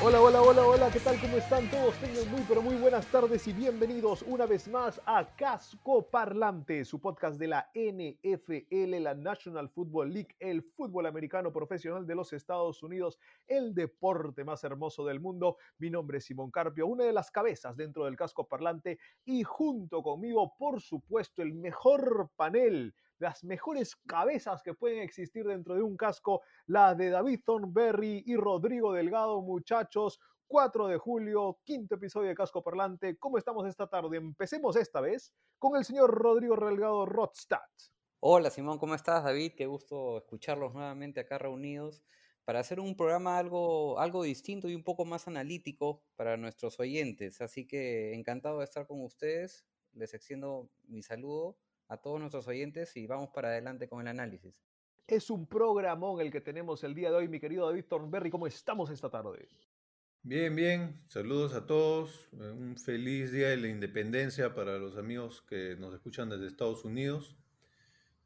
Hola, hola, hola, hola, ¿qué tal? ¿Cómo están todos? Tengan muy, pero muy buenas tardes y bienvenidos una vez más a Casco Parlante, su podcast de la NFL, la National Football League, el fútbol americano profesional de los Estados Unidos, el deporte más hermoso del mundo. Mi nombre es Simón Carpio, una de las cabezas dentro del Casco Parlante y junto conmigo, por supuesto, el mejor panel las mejores cabezas que pueden existir dentro de un casco, la de David Thornberry y Rodrigo Delgado, muchachos. 4 de julio, quinto episodio de Casco Parlante. ¿Cómo estamos esta tarde? Empecemos esta vez con el señor Rodrigo Delgado Rodstadt. Hola Simón, ¿cómo estás David? Qué gusto escucharlos nuevamente acá reunidos para hacer un programa algo, algo distinto y un poco más analítico para nuestros oyentes. Así que encantado de estar con ustedes. Les extiendo mi saludo a todos nuestros oyentes y vamos para adelante con el análisis. Es un programón el que tenemos el día de hoy, mi querido David Thornberry. ¿Cómo estamos esta tarde? Bien, bien. Saludos a todos. Eh, Un feliz día de la independencia para los amigos que nos escuchan desde Estados Unidos.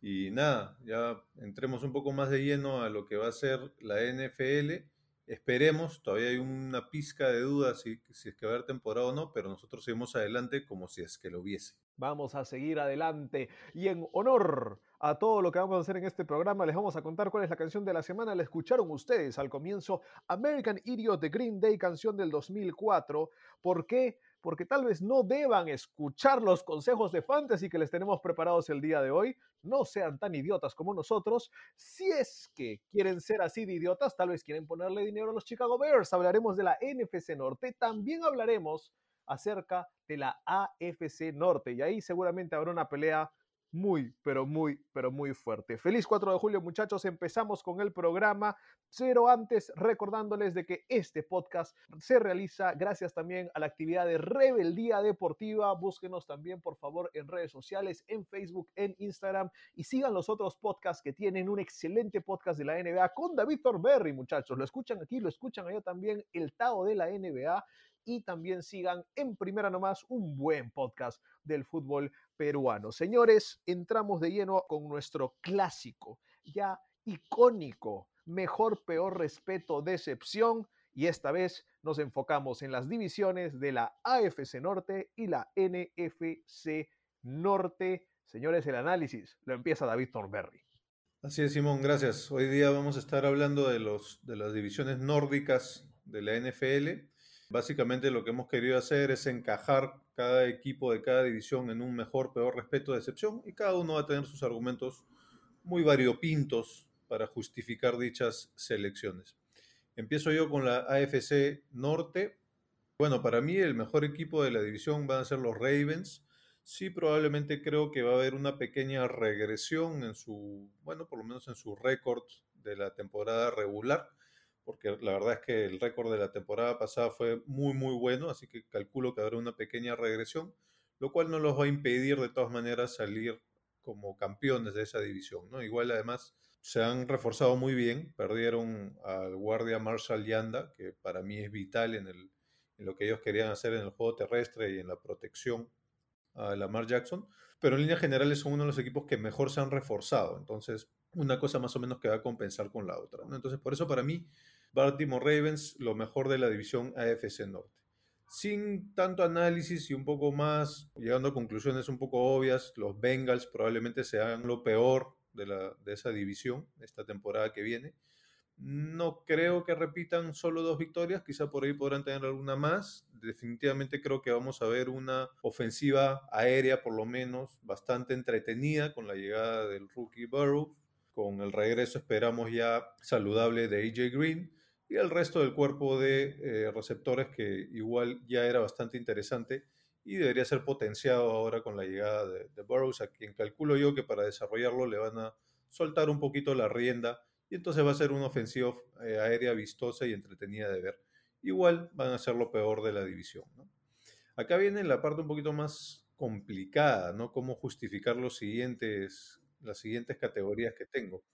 Y nada, ya entremos un poco más de lleno a lo que va a ser la NFL. Esperemos, todavía hay una pizca de dudas si, si es que va a haber temporada o no, pero nosotros seguimos adelante como si es que lo hubiese. Vamos a seguir adelante y en honor a todo lo que vamos a hacer en este programa, les vamos a contar cuál es la canción de la semana. La escucharon ustedes al comienzo, American Idiot de Green Day, canción del 2004. ¿Por qué? Porque tal vez no deban escuchar los consejos de fantasy que les tenemos preparados el día de hoy. No sean tan idiotas como nosotros. Si es que quieren ser así de idiotas, tal vez quieren ponerle dinero a los Chicago Bears. Hablaremos de la NFC Norte. También hablaremos acerca de la AFC Norte. Y ahí seguramente habrá una pelea muy, pero muy, pero muy fuerte. Feliz 4 de julio, muchachos. Empezamos con el programa, pero antes recordándoles de que este podcast se realiza gracias también a la actividad de Rebeldía Deportiva. Búsquenos también, por favor, en redes sociales, en Facebook, en Instagram y sigan los otros podcasts que tienen un excelente podcast de la NBA con David Thornberry, muchachos. Lo escuchan aquí, lo escuchan allá también, el Tao de la NBA y también sigan en primera nomás un buen podcast del fútbol peruano. Señores, entramos de lleno con nuestro clásico, ya icónico, mejor, peor, respeto, decepción. Y esta vez nos enfocamos en las divisiones de la AFC Norte y la NFC Norte. Señores, el análisis lo empieza David Thornberry. Así es, Simón, gracias. Hoy día vamos a estar hablando de, los, de las divisiones nórdicas de la NFL. Básicamente lo que hemos querido hacer es encajar cada equipo de cada división en un mejor, peor, respeto, decepción y cada uno va a tener sus argumentos muy variopintos para justificar dichas selecciones. Empiezo yo con la AFC Norte. Bueno, para mí el mejor equipo de la división van a ser los Ravens. Sí, probablemente creo que va a haber una pequeña regresión en su, bueno, por lo menos en su récord de la temporada regular porque la verdad es que el récord de la temporada pasada fue muy, muy bueno, así que calculo que habrá una pequeña regresión, lo cual no los va a impedir de todas maneras salir como campeones de esa división, ¿no? Igual además se han reforzado muy bien, perdieron al guardia Marshall Yanda, que para mí es vital en, el, en lo que ellos querían hacer en el juego terrestre y en la protección a Lamar Jackson, pero en líneas generales son uno de los equipos que mejor se han reforzado, entonces una cosa más o menos que va a compensar con la otra. Entonces por eso para mí Baltimore Ravens, lo mejor de la división AFC Norte. Sin tanto análisis y un poco más, llegando a conclusiones un poco obvias, los Bengals probablemente sean lo peor de, la, de esa división esta temporada que viene. No creo que repitan solo dos victorias, quizá por ahí podrán tener alguna más. Definitivamente creo que vamos a ver una ofensiva aérea, por lo menos, bastante entretenida con la llegada del rookie Burrow. Con el regreso esperamos ya saludable de AJ Green y el resto del cuerpo de eh, receptores que igual ya era bastante interesante y debería ser potenciado ahora con la llegada de, de Burroughs, a quien calculo yo que para desarrollarlo le van a soltar un poquito la rienda y entonces va a ser una ofensiva eh, aérea vistosa y entretenida de ver. igual van a ser lo peor de la división. ¿no? Acá viene la parte un poquito más complicada, ¿no? Cómo justificar los siguientes, las siguientes categorías que tengo.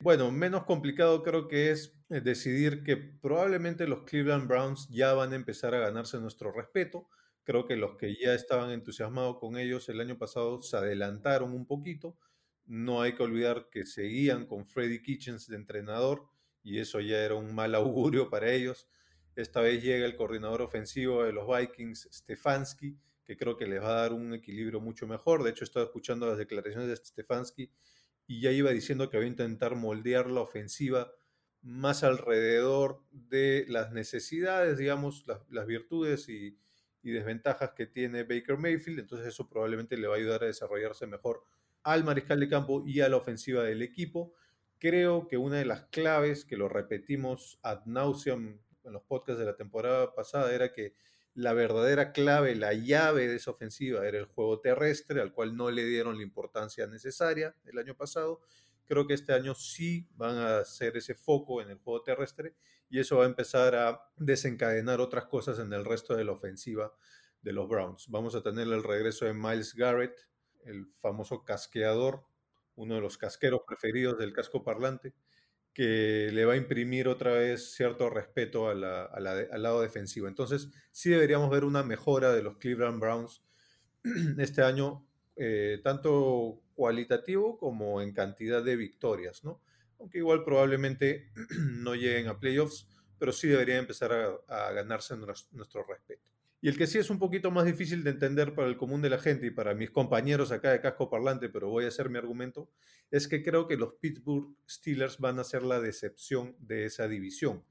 Bueno, menos complicado creo que es eh, decidir que probablemente los Cleveland Browns ya van a empezar a ganarse nuestro respeto. Creo que los que ya estaban entusiasmados con ellos el año pasado se adelantaron un poquito. No hay que olvidar que seguían con Freddy Kitchens de entrenador y eso ya era un mal augurio para ellos. Esta vez llega el coordinador ofensivo de los Vikings, Stefanski, que creo que les va a dar un equilibrio mucho mejor. De hecho, estaba escuchando las declaraciones de Stefanski y ya iba diciendo que va a intentar moldear la ofensiva más alrededor de las necesidades, digamos, las, las virtudes y, y, desventajas que tiene Baker Mayfield. Entonces eso probablemente le va a ayudar a desarrollarse mejor al mariscal de campo y a la ofensiva del equipo. Creo que una de las claves, que lo repetimos ad nauseam en los podcasts de la temporada pasada, era que la verdadera clave, la llave de esa ofensiva era el juego terrestre, al cual no le dieron la importancia necesaria el año pasado. Creo que este año sí van a hacer ese foco en el juego terrestre y eso va a empezar a desencadenar otras cosas en el resto de la ofensiva de los Browns. Vamos a tener el regreso de Miles Garrett, el famoso casqueador, uno de los casqueros preferidos del casco parlante que le va a imprimir otra vez cierto respeto al lado defensivo. Entonces, sí deberíamos ver una mejora de los Cleveland Browns este año, eh, tanto cualitativo como en cantidad de victorias, ¿no? Aunque igual probablemente no lleguen a playoffs, pero sí deberían empezar a, ganarse nuestro respeto. Y el que sí es un poquito más difícil de entender para el común de la gente y para mis compañeros acá de casco parlante, pero voy a hacer mi argumento, es que creo que los Pittsburgh Steelers van a ser la decepción de esa división.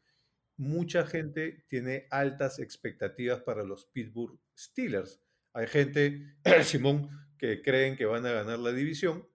Mucha gente tiene altas expectativas para los Pittsburgh Steelers. Hay gente, Simón, que creen que van a ganar la división,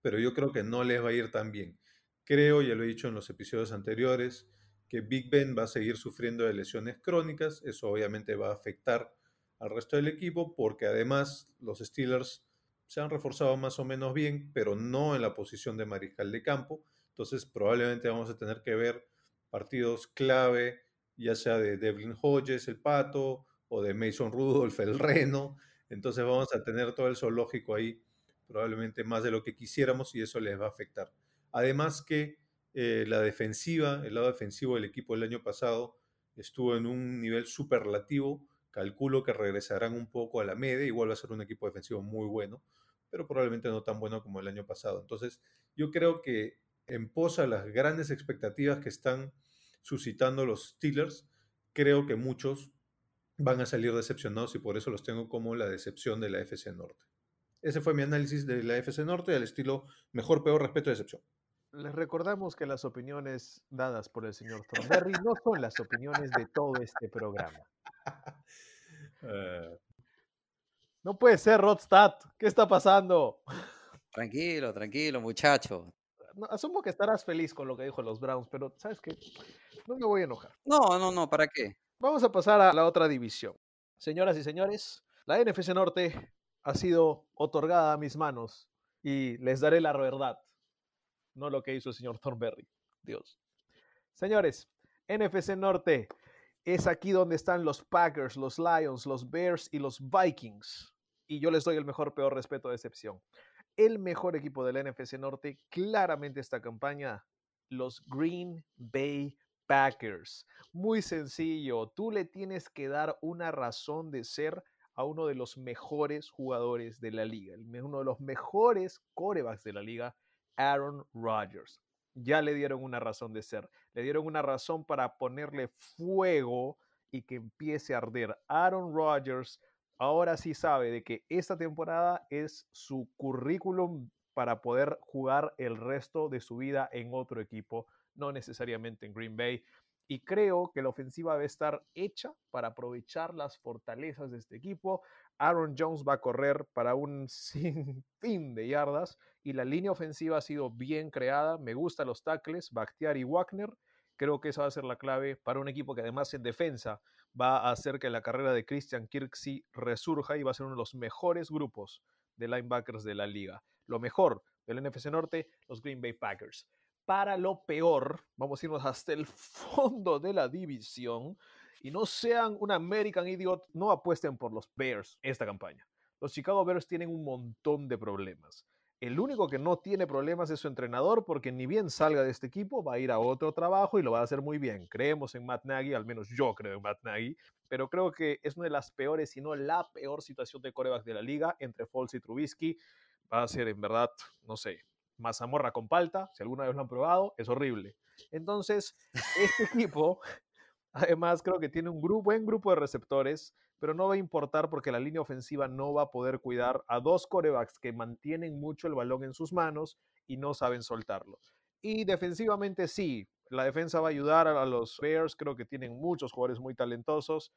pero yo creo que no les va a ir tan bien. Creo, ya lo he dicho en los episodios anteriores, que Big Ben va a seguir sufriendo de lesiones crónicas, eso obviamente va a afectar al resto del equipo porque además los Steelers se han reforzado más o menos bien, pero no en la posición de mariscal de campo, entonces probablemente vamos a tener que ver partidos clave, ya sea de Devlin Hodges, el pato, o de Mason Rudolph, el reno, entonces vamos a tener todo el zoológico ahí, probablemente más de lo que quisiéramos y eso les va a afectar. Además que eh, la defensiva, el lado defensivo del equipo el año pasado estuvo en un nivel superlativo. Calculo que regresarán un poco a la media. Igual va a ser un equipo defensivo muy bueno, pero probablemente no tan bueno como el año pasado. Entonces, yo creo que en posa las grandes expectativas que están suscitando los Steelers, creo que muchos van a salir decepcionados y por eso los tengo como la decepción de la FC Norte. Ese fue mi análisis de la FC Norte al estilo mejor, peor, respeto, decepción. Les recordamos que las opiniones dadas por el señor Thornberry no son las opiniones de todo este programa. Uh, No puede ser, Rodstad. ¿Qué está pasando? Tranquilo, tranquilo, muchacho. No, asumo que estarás feliz con lo que dijo los Browns, pero ¿sabes qué? No me voy a enojar. No, no, no, ¿para qué? Vamos a pasar a la otra división. Señoras y señores, la NFC Norte ha sido otorgada a mis manos y les daré la verdad, no lo que hizo el señor Thornberry. Dios. Señores, NFC Norte es aquí donde están los Packers, los Lions, los Bears y los Vikings. Y yo les doy el mejor, peor respeto de excepción. El mejor equipo del NFC Norte, claramente esta campaña, los Green Bay Packers. Muy sencillo, tú le tienes que dar una razón de ser a uno de los mejores jugadores de la liga, uno de los mejores corebacks de la liga, Aaron Rodgers. Ya le dieron una razón de ser, le dieron una razón para ponerle fuego y que empiece a arder. Aaron Rodgers ahora sí sabe de que esta temporada es su currículum para poder jugar el resto de su vida en otro equipo, no necesariamente en Green Bay. Y creo que la ofensiva va a estar hecha para aprovechar las fortalezas de este equipo. Aaron Jones va a correr para un sinfín de yardas y la línea ofensiva ha sido bien creada. Me gustan los tackles, Bakhtiari y Wagner. Creo que esa va a ser la clave para un equipo que además en defensa va a hacer que la carrera de Christian Kirksey resurja y va a ser uno de los mejores grupos de linebackers de la liga. Lo mejor del NFC Norte, los Green Bay Packers. para lo peor, vamos a irnos hasta el fondo de la división y no sean un American Idiot, no apuesten por los Bears esta campaña. Los Chicago Bears tienen un montón de problemas. El único que no tiene problemas es su entrenador, porque ni bien salga de este equipo, va a ir a otro trabajo y lo va a hacer muy bien. Creemos en Matt Nagy, al menos yo creo en Matt Nagy, pero creo que es una de las peores, si no la peor situación de corebacks de la liga entre Foles y Trubisky. Va a ser, en verdad, no sé, mazamorra con palta, si alguna vez lo han probado, es horrible. Entonces, este equipo, además, creo que tiene un buen grupo de receptores, pero no va a importar porque la línea ofensiva no va a poder cuidar a dos corebacks que mantienen mucho el balón en sus manos y no saben soltarlo. Y defensivamente sí, la defensa va a ayudar a los Bears, creo que tienen muchos jugadores muy talentosos,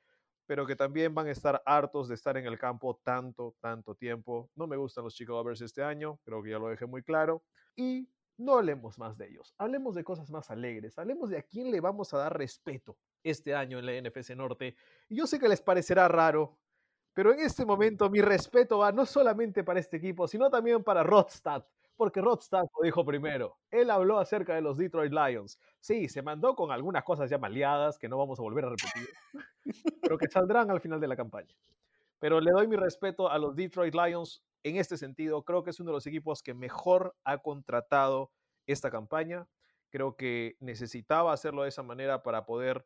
pero que también van a estar hartos de estar en el campo tanto, tanto tiempo. No me gustan los Chicago Bears este año, creo que ya lo dejé muy claro. Y no hablemos más de ellos, hablemos de cosas más alegres, hablemos de a quién le vamos a dar respeto este año en la NFC Norte. Y yo sé que les parecerá raro, pero en este momento mi respeto va no solamente para este equipo, sino también para Rodstad, porque Rodstad lo dijo primero. Él habló acerca de los Detroit Lions. Sí, se mandó con algunas cosas ya maleadas que no vamos a volver a repetir, pero que saldrán al final de la campaña. Pero le doy mi respeto a los Detroit Lions en este sentido. Creo que es uno de los equipos que mejor ha contratado esta campaña. Creo que necesitaba hacerlo de esa manera para poder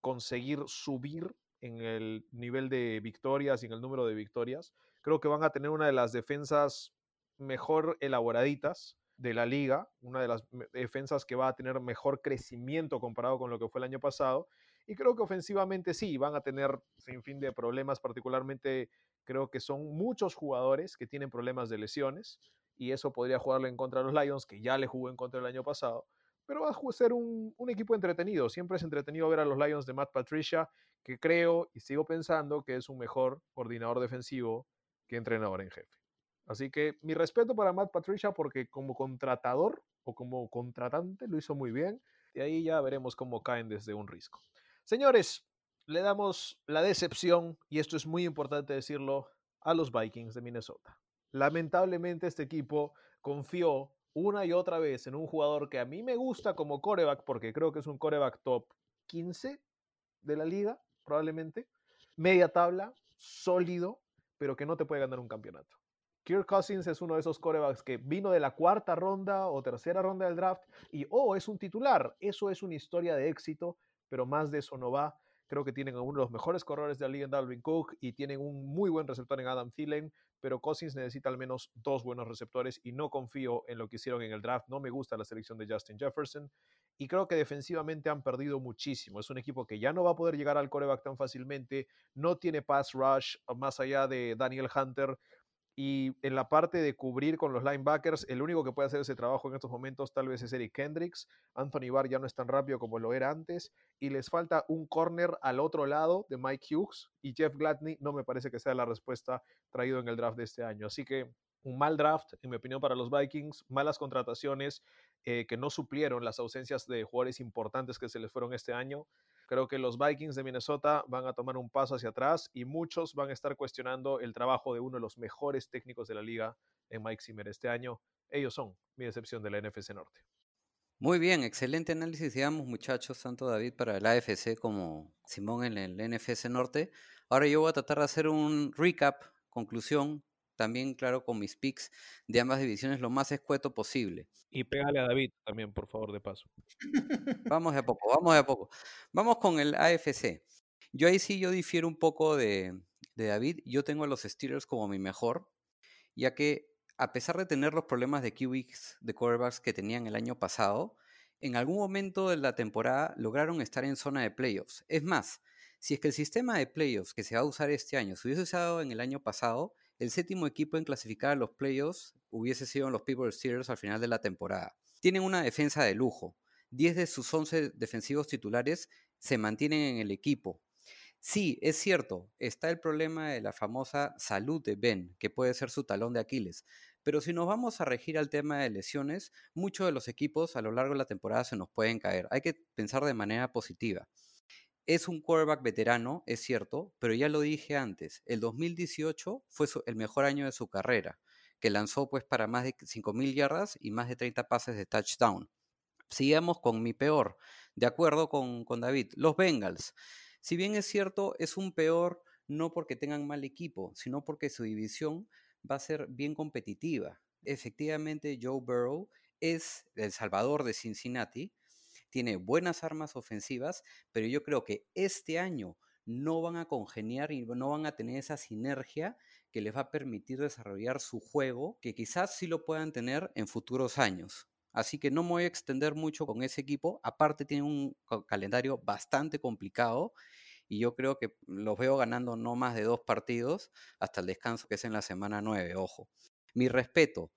conseguir subir en el nivel de victorias y en el número de victorias. Creo que van a tener una de las defensas mejor elaboraditas de la liga, una de las defensas que va a tener mejor crecimiento comparado con lo que fue el año pasado. Y creo que ofensivamente sí, van a tener sin fin de problemas, particularmente creo que son muchos jugadores que tienen problemas de lesiones y eso podría jugarle en contra de los Lions, que ya le jugó en contra el año pasado. Pero va a ser un equipo entretenido. Siempre es entretenido ver a los Lions de Matt Patricia, que creo y sigo pensando que es un mejor coordinador defensivo que entrenador en jefe. Así que mi respeto para Matt Patricia porque como contratador o como contratante lo hizo muy bien. Y ahí ya veremos cómo caen desde un risco. Señores, le damos la decepción, y esto es muy importante decirlo, a los Vikings de Minnesota. Lamentablemente este equipo confió una y otra vez en un jugador que a mí me gusta como coreback, porque creo que es un coreback top 15 de la liga, probablemente. Media tabla, sólido, pero que no te puede ganar un campeonato. Kirk Cousins es uno de esos corebacks que vino de la cuarta ronda o tercera ronda del draft y, oh, es un titular. Eso es una historia de éxito, pero más de eso no va. Creo que tienen a uno de los mejores corredores de la liga en Dalvin Cook y tienen un muy buen receptor en Adam Thielen, pero Cousins necesita al menos dos buenos receptores y no confío en lo que hicieron en el draft. No me gusta la selección de Justin Jefferson y creo que defensivamente han perdido muchísimo. Es un equipo que ya no va a poder llegar al coreback tan fácilmente, no tiene pass rush más allá de Daniel Hunter. Y en la parte de cubrir con los linebackers, el único que puede hacer ese trabajo en estos momentos tal vez es Eric Kendricks. Anthony Barr ya no es tan rápido como lo era antes. Y les falta un corner al otro lado de Mike Hughes. Y Jeff Gladney no me parece que sea la respuesta traído en el draft de este año. Así que un mal draft, en mi opinión, para los Vikings. Malas contrataciones eh, que no suplieron las ausencias de jugadores importantes que se les fueron este año. Creo que los Vikings de Minnesota van a tomar un paso hacia atrás y muchos van a estar cuestionando el trabajo de uno de los mejores técnicos de la liga en Mike Zimmer este año. Ellos son mi decepción de la NFC Norte. Muy bien, excelente análisis, digamos, muchachos, tanto David para el AFC como Simón en el NFC Norte. Ahora yo voy a tratar de hacer un recap, conclusión, también, claro, con mis picks de ambas divisiones lo más escueto posible. Y pégale a David también, por favor, de paso. Vamos de a poco, vamos de a poco. Vamos con el AFC. Yo ahí sí yo difiero un poco de, de David. Yo tengo a los Steelers como mi mejor, ya que a pesar de tener los problemas de QBs de quarterbacks que tenían el año pasado, en algún momento de la temporada lograron estar en zona de playoffs. Es más, si es que el sistema de playoffs que se va a usar este año se hubiese usado en el año pasado, el séptimo equipo en clasificar a los playoffs hubiese sido los Pittsburgh Steelers al final de la temporada. Tienen una defensa de lujo. 10 de sus 11 defensivos titulares se mantienen en el equipo. Sí, es cierto, está el problema de la famosa salud de Ben, que puede ser su talón de Aquiles. Pero si nos vamos a regir al tema de lesiones, muchos de los equipos a lo largo de la temporada se nos pueden caer. Hay que pensar de manera positiva. Es un quarterback veterano, es cierto, pero ya lo dije antes, el 2018 fue el mejor año de su carrera. que lanzó pues para más de 5.000 yardas y más de 30 pases de touchdown. Sigamos con mi peor, de acuerdo con, con David, los Bengals. Si bien es cierto, es un peor no porque tengan mal equipo, sino porque su división va a ser bien competitiva. Efectivamente, Joe Burrow es el salvador de Cincinnati, tiene buenas armas ofensivas, pero yo creo que este año no van a congeniar y no van a tener esa sinergia que les va a permitir desarrollar su juego, que quizás sí lo puedan tener en futuros años. Así que no me voy a extender mucho con ese equipo. Aparte tiene un ca- calendario bastante complicado y yo creo que los veo ganando no más de dos partidos hasta el descanso que es en la semana 9, ojo. Mi respeto,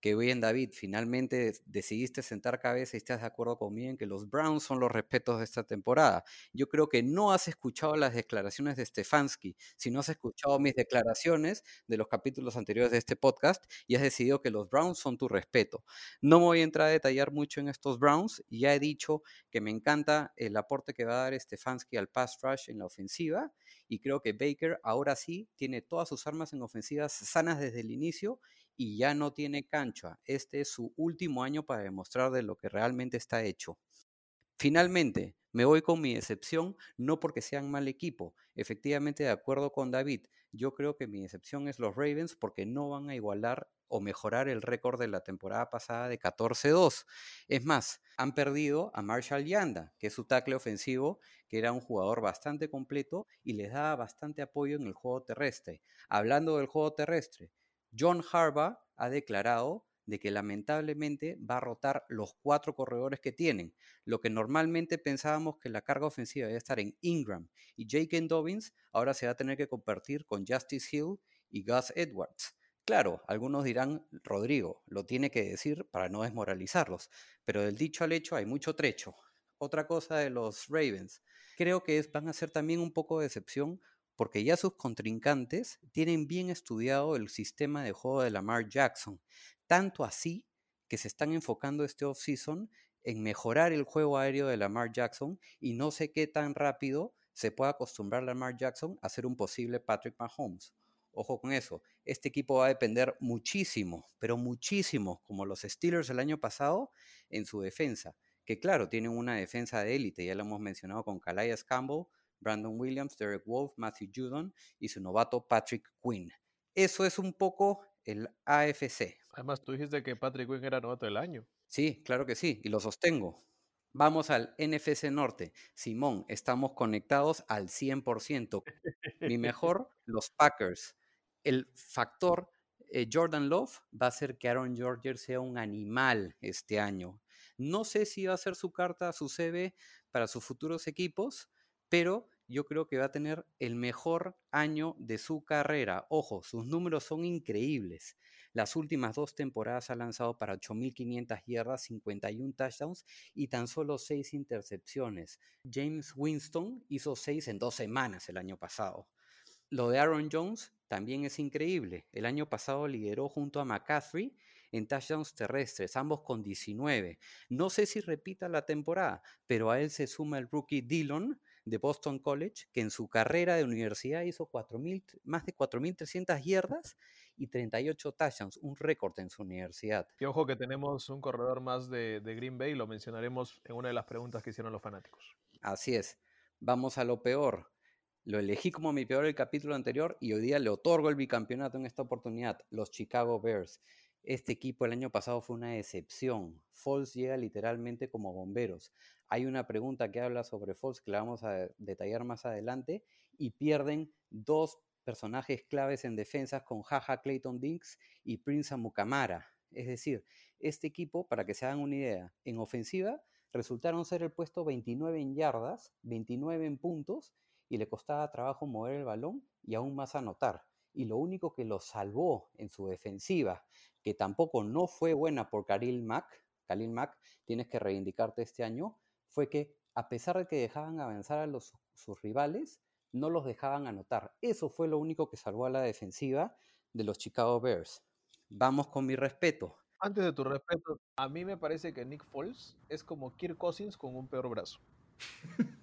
que bien David, finalmente decidiste sentar cabeza y estás de acuerdo conmigo en que los Browns son los respetos de esta temporada. Yo creo que no has escuchado las declaraciones de Stefanski, sino has escuchado mis declaraciones de los capítulos anteriores de este podcast y has decidido que los Browns son tu respeto. No me voy a entrar a detallar mucho en estos Browns, ya he dicho que me encanta el aporte que va a dar Stefanski al pass rush en la ofensiva y creo que Baker ahora sí tiene todas sus armas en ofensivas sanas desde el inicio y ya no tiene cancha. Este es su último año para demostrar de lo que realmente está hecho. Finalmente, me voy con mi decepción, no porque sean mal equipo. Efectivamente, de acuerdo con David, yo creo que mi decepción es los Ravens porque no van a igualar o mejorar el récord de la temporada pasada de 14-2. Es más, han perdido a Marshall Yanda, que es su tackle ofensivo, que era un jugador bastante completo y les daba bastante apoyo en el juego terrestre. Hablando del juego terrestre, John Harbaugh ha declarado de que lamentablemente va a rotar los cuatro corredores que tienen. Lo que normalmente pensábamos que la carga ofensiva iba a estar en Ingram y Jake Dobbins, ahora se va a tener que compartir con Justice Hill y Gus Edwards. Claro, algunos dirán, Rodrigo, lo tiene que decir para no desmoralizarlos, pero del dicho al hecho hay mucho trecho. Otra cosa de los Ravens, creo que es- van a ser también un poco de decepción porque ya sus contrincantes tienen bien estudiado el sistema de juego de Lamar Jackson, tanto así que se están enfocando este offseason en mejorar el juego aéreo de Lamar Jackson y no sé qué tan rápido se puede acostumbrar Lamar Jackson a ser un posible Patrick Mahomes. Ojo con eso, este equipo va a depender muchísimo, pero muchísimo, como los Steelers el año pasado, en su defensa, que claro, tienen una defensa de élite, ya lo hemos mencionado con Calais Campbell, Brandon Williams, Derek Wolf, Matthew Judon y su novato Patrick Quinn. Eso es un poco el AFC. Además, tú dijiste que Patrick Quinn era novato del año. Sí, claro que sí, y lo sostengo. Vamos al NFC Norte. Simón, estamos conectados al 100%. Mi mejor, los Packers. El factor eh, Jordan Love va a hacer que Aaron Rodgers sea un animal este año. No sé si va a ser su carta, su CV para sus futuros equipos, pero yo creo que va a tener el mejor año de su carrera. Ojo, sus números son increíbles. Las últimas dos temporadas ha lanzado para 8.500 yardas, 51 touchdowns y tan solo 6 intercepciones. James Winston hizo 6 en dos semanas el año pasado. Lo de Aaron Jones también es increíble. El año pasado lideró junto a McCaffrey en touchdowns terrestres, ambos con 19. No sé si repita la temporada, pero a él se suma el rookie Dillon de Boston College, que en su carrera de universidad hizo 4,000 más de 4.300 yardas y 38 touchdowns, un récord en su universidad. Y ojo que tenemos un corredor más de, de Green Bay, lo mencionaremos en una de las preguntas que hicieron los fanáticos. Así es. Vamos a lo peor. Lo elegí como mi peor el capítulo anterior y hoy día le otorgo el bicampeonato en esta oportunidad, los Chicago Bears. Este equipo el año pasado fue una decepción. Foles llega literalmente como bomberos. Hay una pregunta que habla sobre Foles que la vamos a detallar más adelante y pierden dos personajes claves en defensas con Jaja Clayton Dinks y Prince Amukamara. Es decir, este equipo, para que se hagan una idea, en ofensiva resultaron ser el puesto 29 en yardas, 29 en puntos y le costaba trabajo mover el balón y aún más anotar. Y lo único que lo salvó en su defensiva, que tampoco no fue buena por Khalil Mack, Khalil Mack, tienes que reivindicarte este año, fue que a pesar de que dejaban avanzar a los, sus rivales, no los dejaban anotar. Eso fue lo único que salvó a la defensiva de los Chicago Bears. Vamos con mi respeto. Antes de tu respeto, a mí me parece que Nick Foles es como Kirk Cousins con un peor brazo.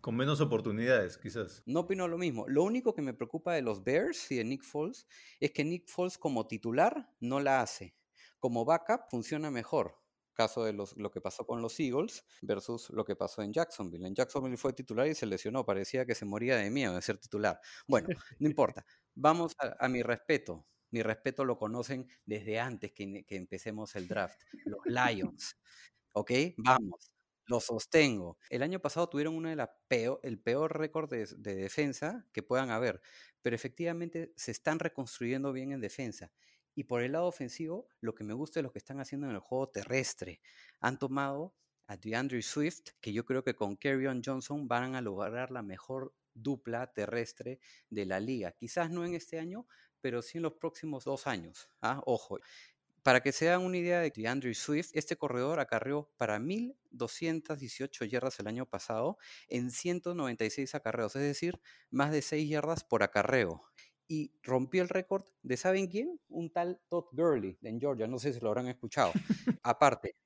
Con menos oportunidades, quizás. No opino lo mismo. Lo único que me preocupa de los Bears y de Nick Foles es que Nick Foles como titular no la hace. Como backup funciona mejor. Caso de los, lo que pasó con los Eagles versus lo que pasó en Jacksonville. En Jacksonville fue titular y se lesionó. Parecía que se moría de miedo de ser titular. Bueno, no importa. Vamos a, mi respeto. Mi respeto lo conocen desde antes que, que empecemos el draft. Los Lions. ¿Ok? Vamos. Lo sostengo. El año pasado tuvieron uno de peor, el peor récord de defensa que puedan haber, pero efectivamente se están reconstruyendo bien en defensa. Y por el lado ofensivo, lo que me gusta es lo que están haciendo en el juego terrestre. Han tomado a DeAndre Swift, que yo creo que con Kerryon Johnson van a lograr la mejor dupla terrestre de la liga. Quizás no en este año, pero sí en los próximos dos años. ¿ah? Ojo. Para que se hagan una idea de DeAndre Swift, este corredor acarreó para 1.218 yardas el año pasado en 196 acarreos, es decir, más de 6 yardas por acarreo. Y rompió el récord de, ¿saben quién? Un tal Todd Gurley en Georgia, no sé si lo habrán escuchado. Aparte,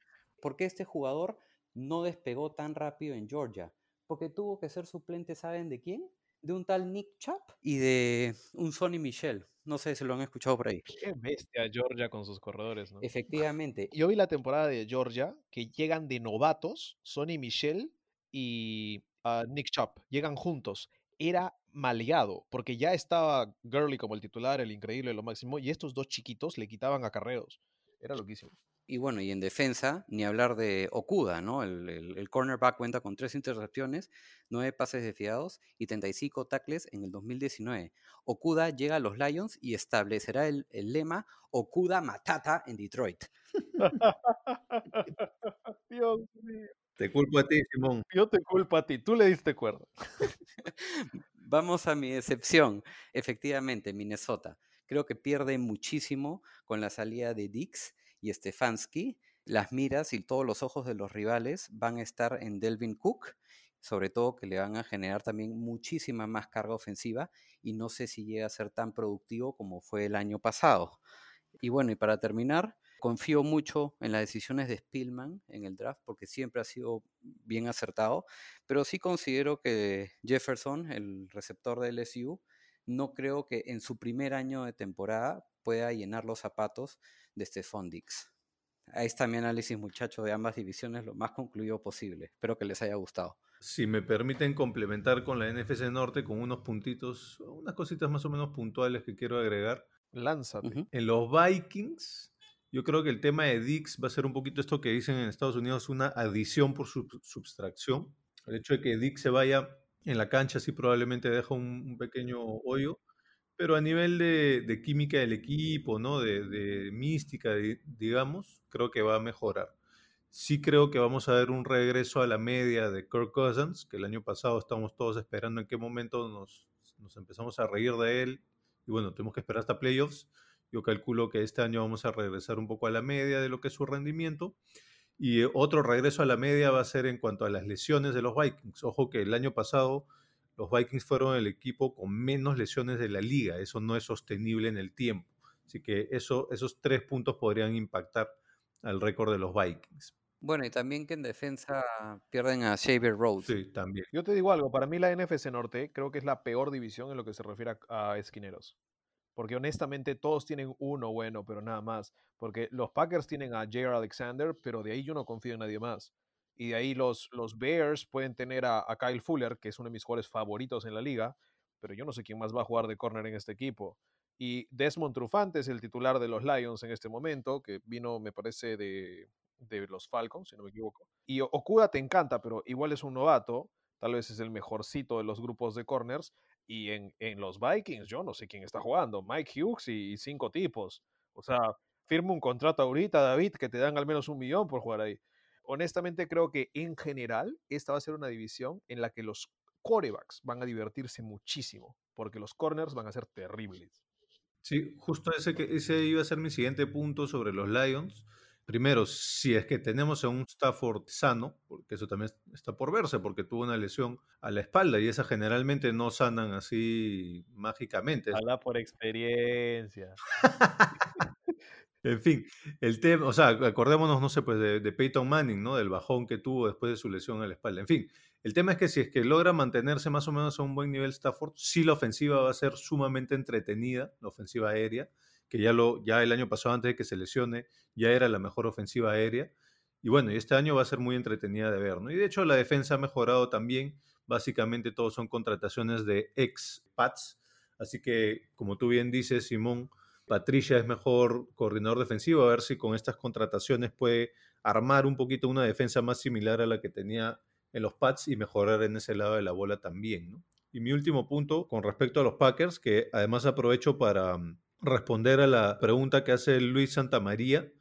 ¿por qué este jugador no despegó tan rápido en Georgia? Porque tuvo que ser suplente, ¿saben de quién? De un tal Nick Chubb y de un Sonny Michel. No sé si lo han escuchado por ahí. Qué bestia Georgia con sus corredores, ¿no? Efectivamente. Yo vi la temporada de Georgia que llegan de novatos, Sonny Michel y ah, Nick Chubb, llegan juntos. Era maleado, porque ya estaba Gurley como el titular, el increíble, lo máximo, y estos dos chiquitos le quitaban acarreos. Era loquísimo. Y bueno, y en defensa, ni hablar de Okuda, ¿no? El, el- el cornerback cuenta con tres intercepciones, nueve pases desviados y 35 tackles en el 2019. Okuda llega a los Lions y establecerá el, el lema Okuda Matata en Detroit. Dios mío. Te culpo a ti, Simón. Yo te culpo a ti, tú le diste cuerda. Vamos a mi excepción. Efectivamente, Minnesota. Creo que pierde muchísimo con la salida de Dix y Stefanski. Las miras y todos los ojos de los rivales van a estar en Delvin Cook, sobre todo que le van a generar también muchísima más carga ofensiva y no sé si llega a ser tan productivo como fue el año pasado. Y bueno, y para terminar, confío mucho en las decisiones de Spielman en el draft porque siempre ha sido bien acertado, pero sí considero que Jefferson, el receptor de LSU, no creo que en su primer año de temporada pueda llenar los zapatos de Stephon Dix. Ahí está mi análisis, muchachos, de ambas divisiones lo más concluido posible. Espero que les haya gustado. Si me permiten complementar con la NFC Norte con unos puntitos, unas cositas más o menos puntuales que quiero agregar. Lánzate. En los Vikings, yo creo que el tema de Dix va a ser un poquito esto que dicen en Estados Unidos, una adición por sub- subtracción. El hecho de que Dix se vaya en la cancha sí probablemente deja un, un pequeño hoyo, pero a nivel de, de química del equipo, ¿no? de, de mística, di- digamos, creo que va a mejorar. Sí creo que vamos a ver un regreso a la media de Kirk Cousins, que el año pasado estábamos todos esperando en qué momento nos, nos empezamos a reír de él. Y bueno, tenemos que esperar hasta playoffs. Yo calculo que este año vamos a regresar un poco a la media de lo que es su rendimiento. Y eh, otro regreso a la media va a ser en cuanto a las lesiones de los Vikings. Ojo que el año pasado los Vikings fueron el equipo con menos lesiones de la liga. Eso no es sostenible en el tiempo. Así que eso, esos tres puntos podrían impactar al récord de los Vikings. Bueno, y también que en defensa pierden a Xavier Rhodes. Sí, también. Yo te digo algo, para mí la NFC Norte creo que es la peor división en lo que se refiere a, a esquineros. Porque honestamente todos tienen uno bueno, pero nada más. Porque los Packers tienen a J.R. Alexander, pero de ahí yo no confío en nadie más. Y de ahí los, los Bears pueden tener a, Kyle Fuller, que es uno de mis jugadores favoritos en la liga, pero yo no sé quién más va a jugar de corner en este equipo. Y Desmond Trufante es el titular de los Lions en este momento, que vino, me parece, de, de los Falcons, si no me equivoco. Y Okuda te encanta, pero igual es un novato, tal vez es el mejorcito de los grupos de corners. Y en, en los Vikings, yo no sé quién está jugando, Mike Hughes y, cinco tipos. O sea, firma un contrato ahorita, David, que te dan al menos un millón por jugar ahí. Honestamente, creo que en general esta va a ser una división en la que los quarterbacks van a divertirse muchísimo, porque los corners van a ser terribles. Sí, justo ese, que, ese iba a ser mi siguiente punto sobre los Lions. Primero, si es que tenemos a un Stafford sano, porque eso también está por verse, porque tuvo una lesión a la espalda y esas generalmente no sanan así mágicamente. Habla por experiencia. En fin, el tema, o sea, acordémonos, no sé, pues de, de Peyton Manning, ¿no? Del bajón que tuvo después de su lesión en la espalda. En fin, el tema es que si es que logra mantenerse más o menos a un buen nivel Stafford, sí la ofensiva va a ser sumamente entretenida, la ofensiva aérea, que ya, lo, ya el año pasado antes de que se lesione, ya era la mejor ofensiva aérea. Y bueno, y este año va a ser muy entretenida de ver, ¿no? Y de hecho la defensa ha mejorado también. Básicamente todos son contrataciones de ex-Pats. Así que, como tú bien dices, Simón, Patricia es mejor coordinador defensivo. A ver si con estas contrataciones puede armar un poquito una defensa más similar a la que tenía en los Pats y mejorar en ese lado de la bola también, ¿no? Y mi último punto con respecto a los Packers, que además aprovecho para mm, responder a la pregunta que hace Luis Santamaría.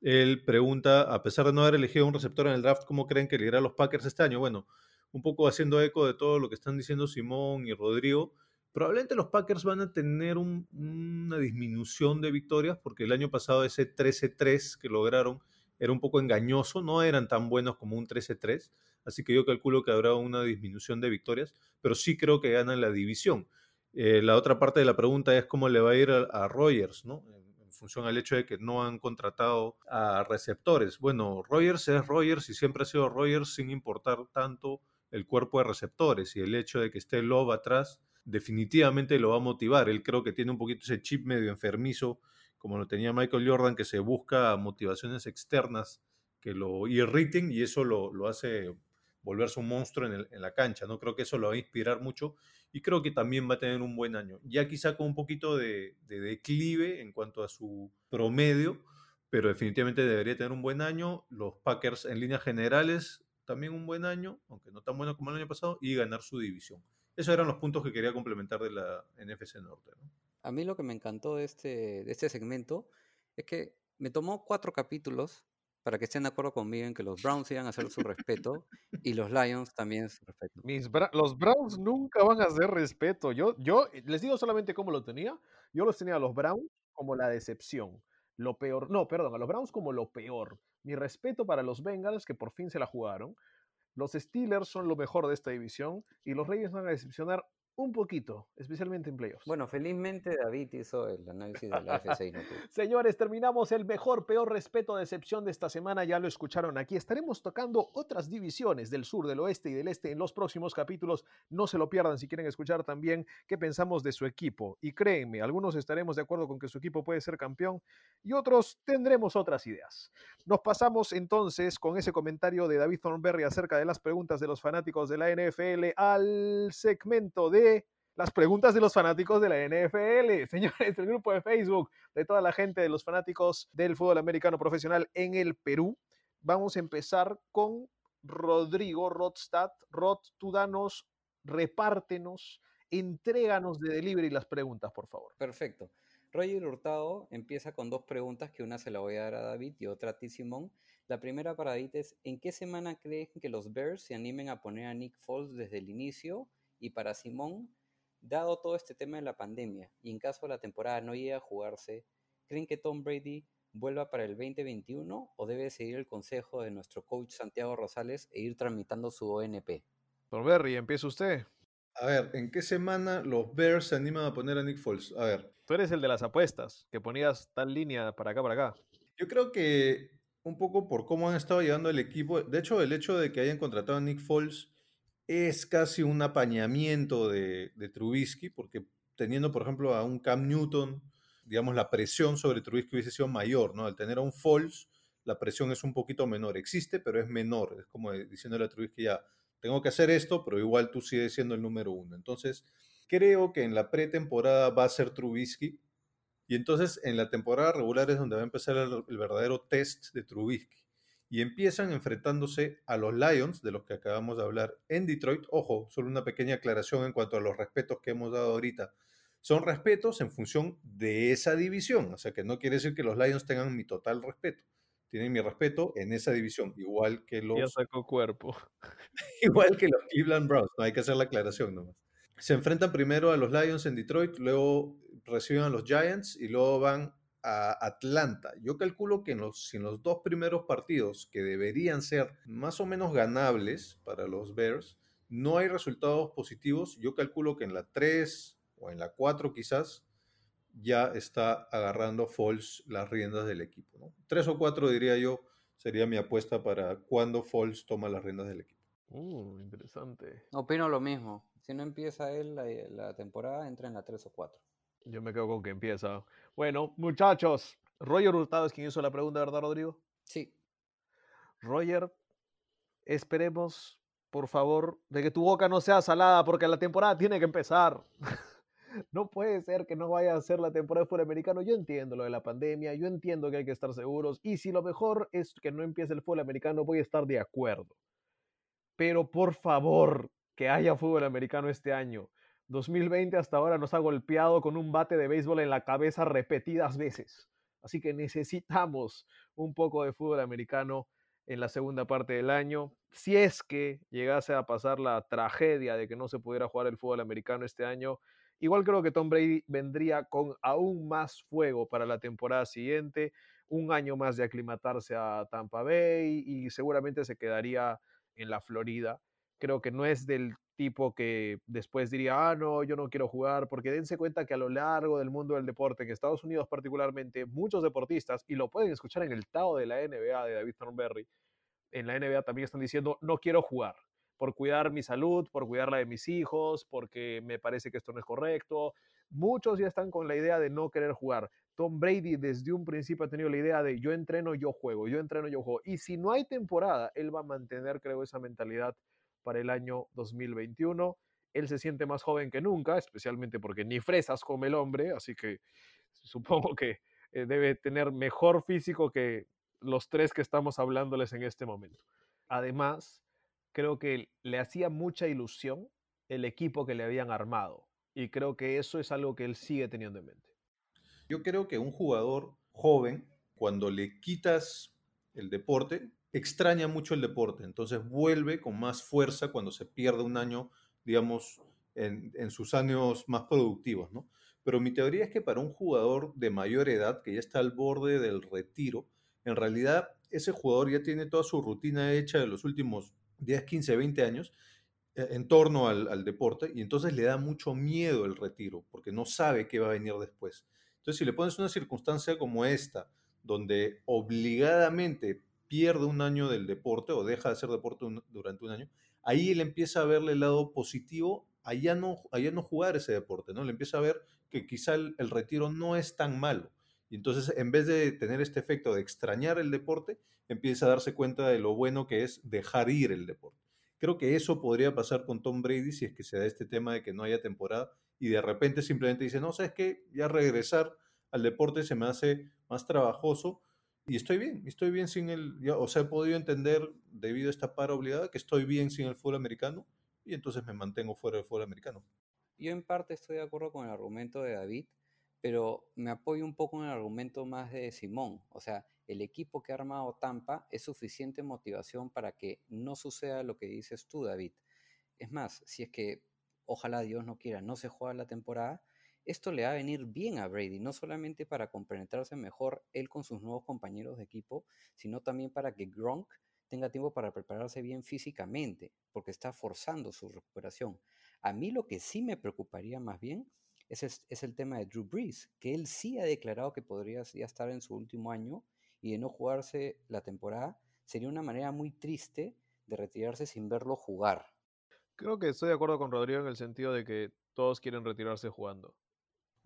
Él pregunta, a pesar de no haber elegido un receptor en el draft, ¿cómo creen que liderar los Packers este año? Bueno, un poco haciendo eco de todo lo que están diciendo Simón y Rodrigo, probablemente los Packers van a tener un- una disminución de victorias porque el año pasado ese 13-3 que lograron era un poco engañoso, no eran tan buenos como un 13-3, así que yo calculo que habrá una disminución de victorias, pero sí creo que ganan la división. Eh, la otra parte de la pregunta es cómo le va a ir a, Rogers, ¿no? En, en función al hecho de que no han contratado a receptores. Bueno, Rogers es Rogers y siempre ha sido Rogers sin importar tanto el cuerpo de receptores y el hecho de que esté Love atrás definitivamente lo va a motivar. Él creo que tiene un poquito ese chip medio enfermizo, como lo tenía Michael Jordan, que se busca motivaciones externas que lo irriten y eso lo, lo hace volverse un monstruo en, el- en la cancha. No creo que eso lo va a inspirar mucho y creo que también va a tener un buen año. Ya quizá con un poquito de, de declive en cuanto a su promedio, pero definitivamente debería tener un buen año. Los Packers en líneas generales también un buen año, aunque no tan bueno como el año pasado, y ganar su división. Esos eran los puntos que quería complementar de la NFC Norte. ¿no? A mí lo que me encantó de este, de este segmento es que me tomó cuatro capítulos para que estén de acuerdo conmigo en que los Browns iban a hacer su respeto y los Lions también su respeto. Mis los Browns nunca van a hacer respeto. Yo, yo eh, les digo solamente cómo lo tenía. Yo los tenía a los Browns como la decepción. Lo peor, no, perdón, a los Browns como lo peor. Mi respeto para los Bengals que por fin se la jugaron. Los Steelers son lo mejor de esta división y los Reyes van a decepcionar un poquito, especialmente en playoffs. Bueno, felizmente David hizo el análisis de la FC no. Señores, terminamos el mejor, peor respeto, decepción de esta semana. Ya lo escucharon aquí. Estaremos tocando otras divisiones del sur, del oeste y del este en los próximos capítulos. No se lo pierdan si quieren escuchar también qué pensamos de su equipo. Y créenme, algunos estaremos de acuerdo con que su equipo puede ser campeón y otros tendremos otras ideas. Nos pasamos entonces con ese comentario de David Thornberry acerca de las preguntas de los fanáticos de la NFL al segmento de las preguntas de los fanáticos de la NFL. Señores, el grupo de Facebook de toda la gente de los fanáticos del fútbol americano profesional en el Perú. Vamos a empezar con Rodrigo Rodstad. Rod, tú danos, repártenos, entréganos de delivery las preguntas, por favor. Perfecto. Roger Hurtado empieza con dos preguntas, que una se la voy a dar a David y otra a ti, Simón. La primera para David es, ¿en qué semana creen que los Bears se animen a poner a Nick Foles desde el inicio? Y para Simón, dado todo este tema de la pandemia y en caso la temporada no llegue a jugarse, ¿creen que Tom Brady vuelva para el 2021 o debe seguir el consejo de nuestro coach Santiago Rosales e ir tramitando su ONP? Thornberry, empieza usted. A ver, ¿en qué semana los Bears se animan a poner a Nick Foles? A ver, Tú eres el de las apuestas, que ponías tal línea para acá, para acá. yo creo que un poco por cómo han estado llevando el equipo, de hecho el hecho de que hayan contratado a Nick Foles es casi un apañamiento de, de Trubisky, porque teniendo por ejemplo a un Cam Newton, digamos la presión sobre Trubisky hubiese sido mayor, ¿no? Al tener a un Foles, la presión es un poquito menor, existe, pero es menor, es como diciéndole a Trubisky ya, tengo que hacer esto, pero igual tú sigues siendo el número uno. Entonces, creo que en la pretemporada va a ser Trubisky. Y entonces en la temporada regular es donde va a empezar el, el verdadero test de Trubisky. Y empiezan enfrentándose a los Lions, de los que acabamos de hablar, en Detroit. Ojo, solo una pequeña aclaración en cuanto a los respetos que hemos dado ahorita. Son respetos en función de esa división. O sea que no quiere decir que los Lions tengan mi total respeto. Tienen mi respeto en esa división, igual que los Ya sacó cuerpo. igual que los Cleveland Browns, no hay que hacer la aclaración nomás. Se enfrentan primero a los Lions en Detroit, luego reciben a los Giants y luego van a Atlanta. Yo calculo que en los, si en los dos primeros partidos, que deberían ser más o menos ganables para los Bears, no hay resultados positivos, yo calculo que en la 3 o en la 4 quizás ya está agarrando Foles las riendas del equipo. ¿no? Tres o cuatro, diría yo, sería mi apuesta para cuando Foles toma las riendas del equipo. Uh, interesante. Opino lo mismo. Si no empieza él la, la temporada, entra en la 3 o 4. Yo me quedo con que empieza. Bueno, muchachos, Roger Hurtado es quien hizo la pregunta, ¿verdad, Rodrigo? Sí. Roger, esperemos, por favor, de que tu boca no sea salada, porque la temporada tiene que empezar. no puede ser que no vaya a ser la temporada de fútbol americano. Yo entiendo lo de la pandemia, yo entiendo que hay que estar seguros, y si lo mejor es que no empiece el fútbol americano, voy a estar de acuerdo. Pero por favor, que haya fútbol americano este año. 2020 hasta ahora nos ha golpeado con un bate de béisbol en la cabeza repetidas veces. Así que necesitamos un poco de fútbol americano en la segunda parte del año. Si es que llegase a pasar la tragedia de que no se pudiera jugar el fútbol americano este año, igual creo que Tom Brady vendría con aún más fuego para la temporada siguiente, un año más de aclimatarse a Tampa Bay y seguramente se quedaría en la Florida. Creo que no es del tipo que después diría, ah, no, yo no quiero jugar, porque dense cuenta que a lo largo del mundo del deporte, en Estados Unidos particularmente, muchos deportistas, y lo pueden escuchar en el Tao de la NBA de David Thornberry, en la NBA también están diciendo, no quiero jugar, por cuidar mi salud, por cuidar la de mis hijos, porque me parece que esto no es correcto. Muchos ya están con la idea de no querer jugar. Tom Brady desde un principio ha tenido la idea de yo entreno, yo juego, yo entreno, yo juego. Y si no hay temporada, él va a mantener, creo, esa mentalidad para el año 2021. Él se siente más joven que nunca, especialmente porque ni fresas come el hombre, así que supongo que eh, debe tener mejor físico que los tres que estamos hablándoles en este momento. Además, creo que le hacía mucha ilusión el equipo que le habían armado y creo que eso es algo que él sigue teniendo en mente. Yo creo que un jugador joven, cuando le quitas el deporte, extraña mucho el deporte, entonces vuelve con más fuerza cuando se pierde un año, digamos, en, sus años más productivos, ¿no? Pero mi teoría es que para un jugador de mayor edad, que ya está al borde del retiro, en realidad ese jugador ya tiene toda su rutina hecha de los últimos 10, 15, 20 años eh, en torno al, al deporte y entonces le da mucho miedo el retiro porque no sabe qué va a venir después. Entonces, si le pones una circunstancia como esta, donde obligadamente pierde un año del deporte o deja de hacer deporte durante un año, ahí él empieza a verle el lado positivo a ya no, a ya no jugar ese deporte, ¿no? Le empieza a ver que quizá el, el, retiro no es tan malo. Y entonces, en vez de tener este efecto de extrañar el deporte, empieza a darse cuenta de lo bueno que es dejar ir el deporte. Creo que eso podría pasar con Tom Brady si es que se da este tema de que no haya temporada y de repente simplemente dice, no, sabes que ya regresar al deporte se me hace más trabajoso y estoy bien, estoy bien sin el, ya, o sea, he podido entender debido a esta para obligada que estoy bien sin el fútbol americano y entonces me mantengo fuera del fútbol americano. Yo en parte estoy de acuerdo con el argumento de David, pero me apoyo un poco en el argumento más de Simón. O sea, el equipo que ha armado Tampa es suficiente motivación para que no suceda lo que dices tú, David. Es más, si es que, ojalá Dios no quiera, no se juega la temporada, esto le va a venir bien a Brady, no solamente para compenetrarse mejor él con sus nuevos compañeros de equipo, sino también para que Gronk tenga tiempo para prepararse bien físicamente, porque está forzando su recuperación. A mí lo que sí me preocuparía más bien es, es, el tema de Drew Brees, que él sí ha declarado que podría ya estar en su último año y de no jugarse la temporada, sería una manera muy triste de retirarse sin verlo jugar. Creo que estoy de acuerdo con Rodrigo en el sentido de que todos quieren retirarse jugando.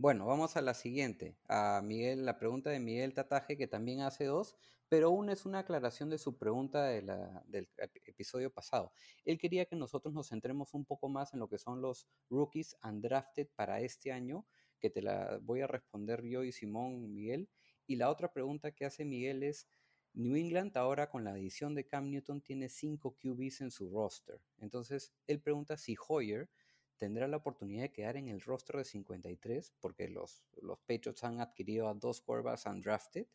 Bueno, vamos a la siguiente. A Miguel, la pregunta de Miguel Tataje, que también hace dos, pero una es una aclaración de su pregunta del episodio pasado. Él quería que nosotros nos centremos un poco más en lo que son los rookies undrafted para este año, que te la voy a responder yo y Simón Miguel. Y la otra pregunta que hace Miguel es, New England ahora con la adición de Cam Newton tiene cinco QBs en su roster. Entonces, él pregunta si Hoyer tendrá la oportunidad de quedar en el roster de 53 porque los, los Patriots han adquirido a dos quarterbacks undrafted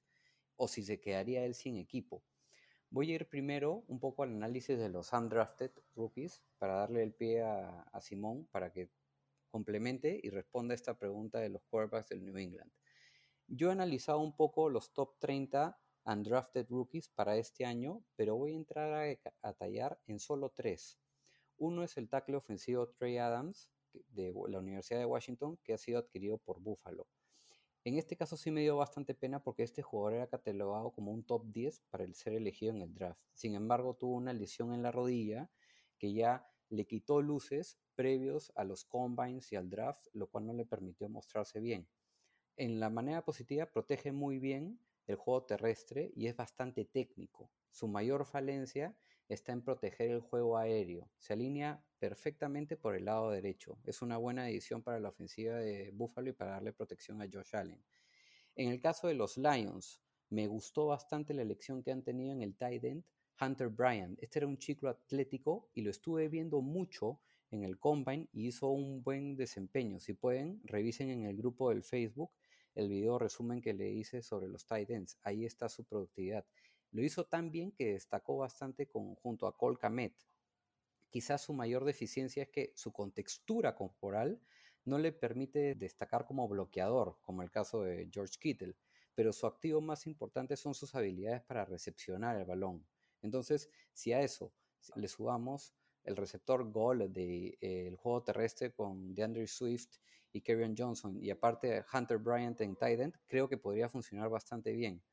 o si se quedaría él sin equipo. Voy a ir primero un poco al análisis de los undrafted rookies para darle el pie a, a Simón para que complemente y responda esta pregunta de los quarterbacks del New England. Yo he analizado un poco los top 30 undrafted rookies para este año, pero voy a entrar a, a tallar en solo tres. Uno es el tackle ofensivo Trey Adams de la Universidad de Washington, que ha sido adquirido por Buffalo. En este caso sí me dio bastante pena porque este jugador era catalogado como un top 10 para el ser elegido en el draft. Sin embargo, tuvo una lesión en la rodilla que ya le quitó luces previos a los combines y al draft, lo cual no le permitió mostrarse bien. En la manera positiva, protege muy bien el juego terrestre y es bastante técnico. Su mayor falencia está en proteger el juego aéreo. Se alinea perfectamente por el lado derecho. Es una buena edición para la ofensiva de Buffalo y para darle protección a Josh Allen. En el caso de los Lions, me gustó bastante la elección que han tenido en el tight end Hunter Bryant. Este era un chico atlético y lo estuve viendo mucho en el combine y hizo un buen desempeño. Si pueden, revisen en el grupo del Facebook el video resumen que le hice sobre los tight ends. Ahí está su productividad. Lo hizo tan bien que destacó bastante junto a Cole Kamet. Quizás su mayor deficiencia es que su contextura corporal no le permite destacar como bloqueador, como el caso de George Kittle, pero su activo más importante son sus habilidades para recepcionar el balón. Entonces, si a eso le subamos el receptor gol del de, juego terrestre con DeAndre Swift y Kerryon Johnson y aparte Hunter Bryant en tight creo que podría funcionar bastante bien.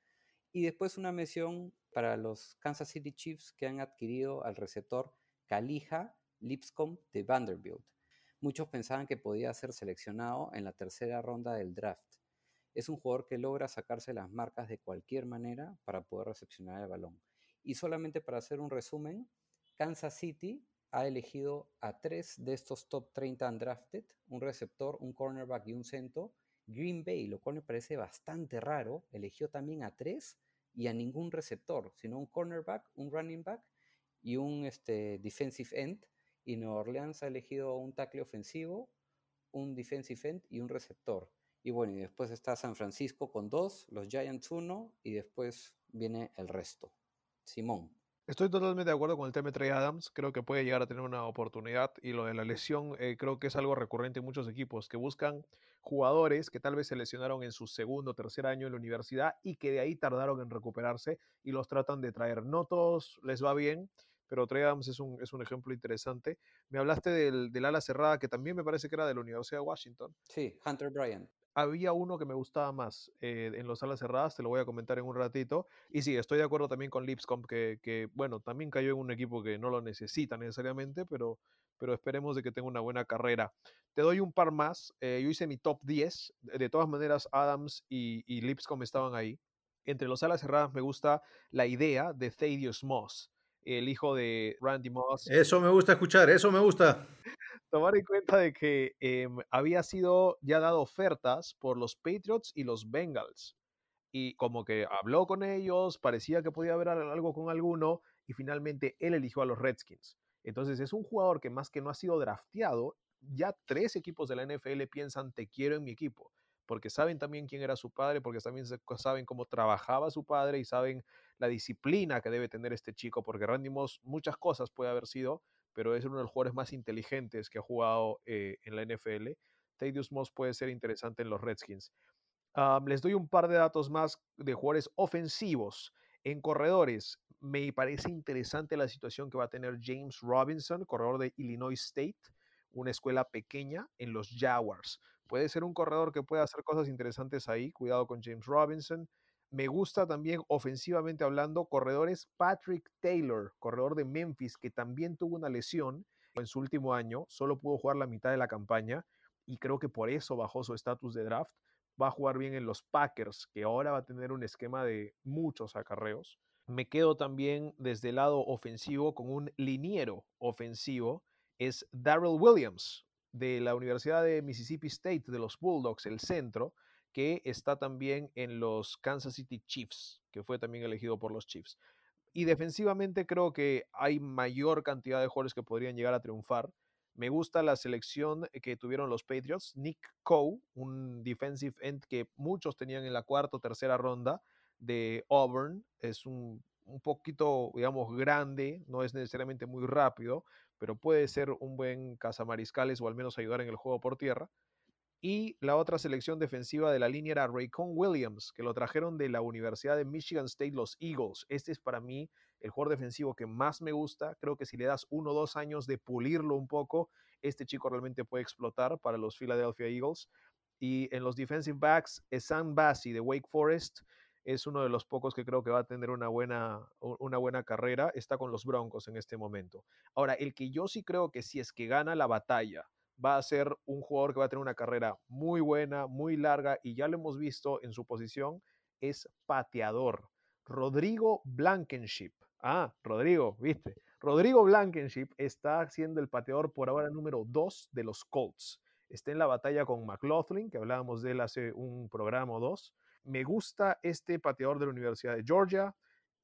Y después una mención para los Kansas City Chiefs que han adquirido al receptor Kalija Lipscomb de Vanderbilt. Muchos pensaban que podía ser seleccionado en la tercera ronda del draft. Es un jugador que logra sacarse las marcas de cualquier manera para poder recepcionar el balón. Y solamente para hacer un resumen, Kansas City ha elegido a tres de estos top 30 undrafted, un receptor, un cornerback y un centro. Green Bay, lo cual me parece bastante raro, eligió también a tres y a ningún receptor, sino un cornerback, un running back y un este, defensive end. Y Nueva Orleans ha elegido un tackle ofensivo, un defensive end y un receptor. Y bueno, y después está San Francisco con dos, los Giants uno y después viene el resto. Simón. Estoy totalmente de acuerdo con el tema de Trey Adams. Creo que puede llegar a tener una oportunidad. Y lo de la lesión, eh, creo que es algo recurrente en muchos equipos que buscan jugadores que tal vez se lesionaron en su segundo o tercer año en la universidad y que de ahí tardaron en recuperarse y los tratan de traer. No todos les va bien, pero Trey Adams es un, es un ejemplo interesante. Me hablaste del, del ala cerrada, que también me parece que era de la Universidad de Washington. Sí, Hunter Bryant había uno que me gustaba más eh, en los alas cerradas, te lo voy a comentar en un ratito. Y sí, estoy de acuerdo también con Lipscomb, que, bueno, también cayó en un equipo que no lo necesita necesariamente, pero, pero esperemos de que tenga una buena carrera. Te doy un par más. Eh, yo hice mi top 10. De todas maneras, Adams y, y Lipscomb estaban ahí. Entre los alas cerradas me gusta la idea de Thaddeus Moss, el hijo de Randy Moss. Eso me gusta escuchar, eso me gusta tomar en cuenta de que eh, había sido ya dado ofertas por los Patriots y los Bengals. Y como que habló con ellos, parecía que podía haber algo con alguno, y finalmente él eligió a los Redskins. Entonces es un jugador que más que no ha sido drafteado, ya tres equipos de la NFL piensan, te quiero en mi equipo, porque saben también quién era su padre, porque también saben cómo trabajaba su padre y saben la disciplina que debe tener este chico, porque Randy Moss muchas cosas puede haber sido, pero es uno de los jugadores más inteligentes que ha jugado eh, en la NFL. Thaddeus Moss puede ser interesante en los Redskins. les doy un par de datos más de jugadores ofensivos. En corredores, me parece interesante la situación que va a tener James Robinson, corredor de Illinois State, una escuela pequeña en los Jaguars. Puede ser un corredor que pueda hacer cosas interesantes ahí. Cuidado con James Robinson. Me gusta también, ofensivamente hablando, corredores Patrick Taylor, corredor de Memphis, que también tuvo una lesión en su último año, solo pudo jugar la mitad de la campaña y creo que por eso bajó su estatus de draft. Va a jugar bien en los Packers, que ahora va a tener un esquema de muchos acarreos. Me quedo también desde el lado ofensivo con un liniero ofensivo, es Darrell Williams, de la Universidad de Mississippi State, de los Bulldogs, el centro que está también en los Kansas City Chiefs, que fue también elegido por los Chiefs. Y defensivamente creo que hay mayor cantidad de jugadores que podrían llegar a triunfar. Me gusta la selección que tuvieron los Patriots. Nick Coe, un defensive end que muchos tenían en la cuarta o tercera ronda de Auburn. Es un, un poquito, digamos, grande, no es necesariamente muy rápido, pero puede ser un buen cazamariscales o al menos ayudar en el juego por tierra. Y la otra selección defensiva de la línea era Raycon Williams, que lo trajeron de la Universidad de Michigan State, los Eagles. Este es para mí el jugador defensivo que más me gusta. Creo que si le das uno o dos años de pulirlo un poco, este chico realmente puede explotar para los Philadelphia Eagles. Y en los defensive backs, Sam Bassi de Wake Forest es uno de los pocos que creo que va a tener una buena, una buena carrera. Está con los Broncos en este momento. Ahora, el que yo sí creo que si es que gana la batalla, va a ser un jugador que va a tener una carrera muy buena, muy larga, y ya lo hemos visto en su posición, es pateador. Rodrigo Blankenship. Ah, Rodrigo, viste. Rodrigo Blankenship está siendo el pateador por ahora número 2 de los Colts. Está en la batalla con McLaughlin, que hablábamos de él hace un programa o dos. Me gusta este pateador de la Universidad de Georgia.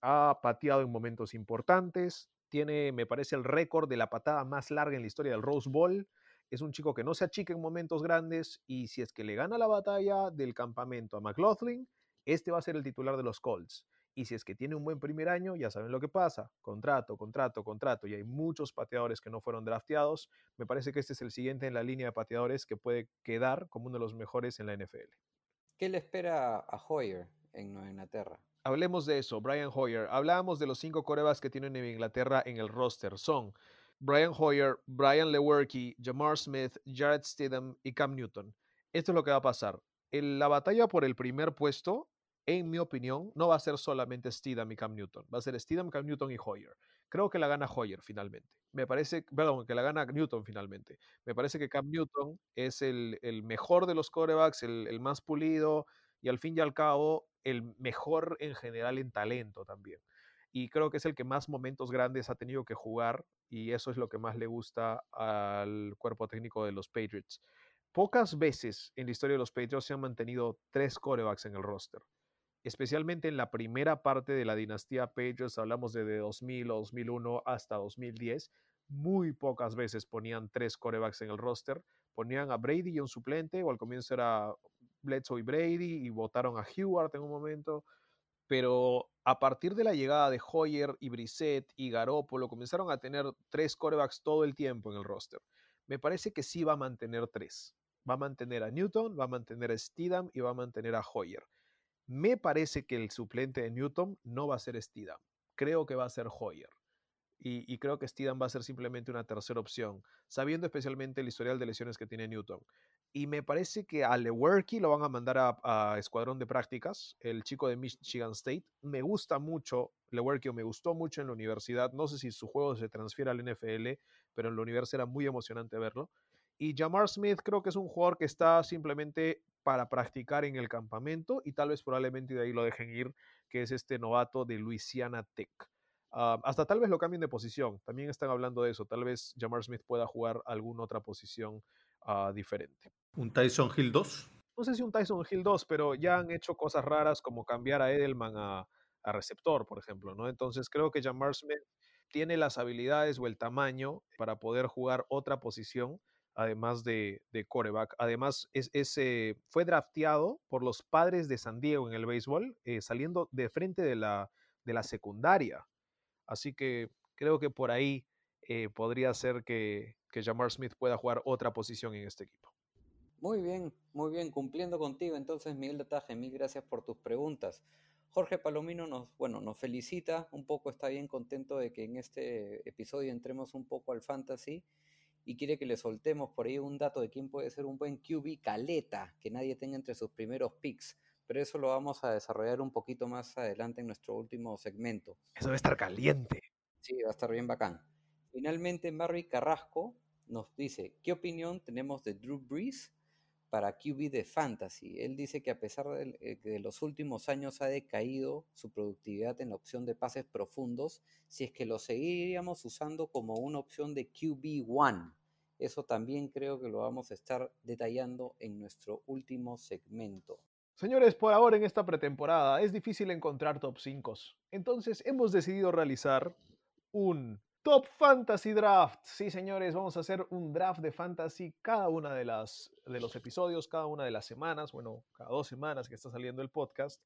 Ha pateado en momentos importantes. Tiene, me parece, el récord de la patada más larga en la historia del Rose Bowl. Es un chico que no se achica en momentos grandes y si es que le gana la batalla del campamento a McLaughlin, este va a ser el titular de los Colts. Y si es que tiene un buen primer año, ya saben lo que pasa. Contrato, contrato, contrato. Y hay muchos pateadores que no fueron drafteados. Me parece que este es el siguiente en la línea de pateadores que puede quedar como uno de los mejores en la NFL. ¿Qué le espera a Hoyer en Nueva Inglaterra? Hablemos de eso, Brian Hoyer. Hablábamos de los cinco corebas que tiene Nueva Inglaterra en el roster. Son Brian Hoyer, Brian Lewerke, Jamar Smith, Jared Stidham y Cam Newton. Esto es lo que va a pasar. En la batalla por el primer puesto, en mi opinión, no va a ser solamente Stidham y Cam Newton. Va a ser Stidham, Cam Newton y Hoyer. Creo que la gana Hoyer finalmente. Me parece, perdón, que la gana Newton finalmente. Me parece que Cam Newton es el, mejor de los corebacks, el más pulido y al fin y al cabo el mejor en general en talento también. Y creo que es el que más momentos grandes ha tenido que jugar y eso es lo que más le gusta al cuerpo técnico de los Patriots. Pocas veces en la historia de los Patriots se han mantenido tres corebacks en el roster especialmente en la primera parte de la dinastía Patriots, hablamos de, de 2000 o 2001 hasta 2010, muy pocas veces ponían tres corebacks en el roster, ponían a Brady y un suplente, o al comienzo era Bledsoe y Brady, y votaron a Hewart en un momento, pero a partir de la llegada de Hoyer y Brissett y Garoppolo, comenzaron a tener tres corebacks todo el tiempo en el roster. Me parece que sí va a mantener tres. Va a mantener a Newton, va a mantener a Steedham y va a mantener a Hoyer. Me parece que el suplente de Newton no va a ser Steedham. Creo que va a ser Hoyer. Y, y, creo que Steedham va a ser simplemente una tercera opción, sabiendo especialmente el historial de lesiones que tiene Newton. Y me parece que a Lewerke lo van a mandar a, a, escuadrón de prácticas, el chico de Michigan State. Me gusta mucho Lewerke, me gustó mucho en la universidad. No sé si su juego se transfiere al NFL, pero en la universidad era muy emocionante verlo. Y Jamar Smith creo que es un jugador que está simplemente para practicar en el campamento y tal vez probablemente de ahí lo dejen ir, que es este novato de Louisiana Tech. Uh, hasta tal vez lo cambien de posición, también están hablando de eso, tal vez Jamar Smith pueda jugar alguna otra posición uh, diferente. ¿Un Tyson Hill 2? No sé si un Tyson Hill 2, pero ya han hecho cosas raras como cambiar a Edelman a, a receptor, por ejemplo, ¿no? Entonces creo que Jamar Smith tiene las habilidades o el tamaño para poder jugar otra posición además de, de coreback. Además, es, es eh, fue drafteado por los padres de San Diego en el béisbol, eh, saliendo de frente de la, de la secundaria. Así que creo que por ahí eh, podría ser que, que Jamar Smith pueda jugar otra posición en este equipo. Muy bien, muy bien, cumpliendo contigo. Entonces, Miguel Dataje, mil gracias por tus preguntas. Jorge Palomino nos, bueno, nos felicita un poco, está bien contento de que en este episodio entremos un poco al fantasy y quiere que le soltemos por ahí un dato de quién puede ser un buen QB caleta que nadie tenga entre sus primeros picks. Pero eso lo vamos a desarrollar un poquito más adelante en nuestro último segmento. Eso debe estar caliente. Sí, va a estar bien bacán. Finalmente, Barry Carrasco nos dice, ¿qué opinión tenemos de Drew Brees para QB de Fantasy? Él dice que a pesar de que de los últimos años ha decaído su productividad en la opción de pases profundos, si es que lo seguiríamos usando como una opción de QB1. Eso también creo que lo vamos a estar detallando en nuestro último segmento. Señores, por ahora en esta pretemporada es difícil encontrar top 5. Entonces hemos decidido realizar un Top Fantasy Draft. Sí, señores, vamos a hacer un draft de fantasy cada una de, las, de los episodios, cada una de las semanas, bueno, cada dos semanas que está saliendo el podcast,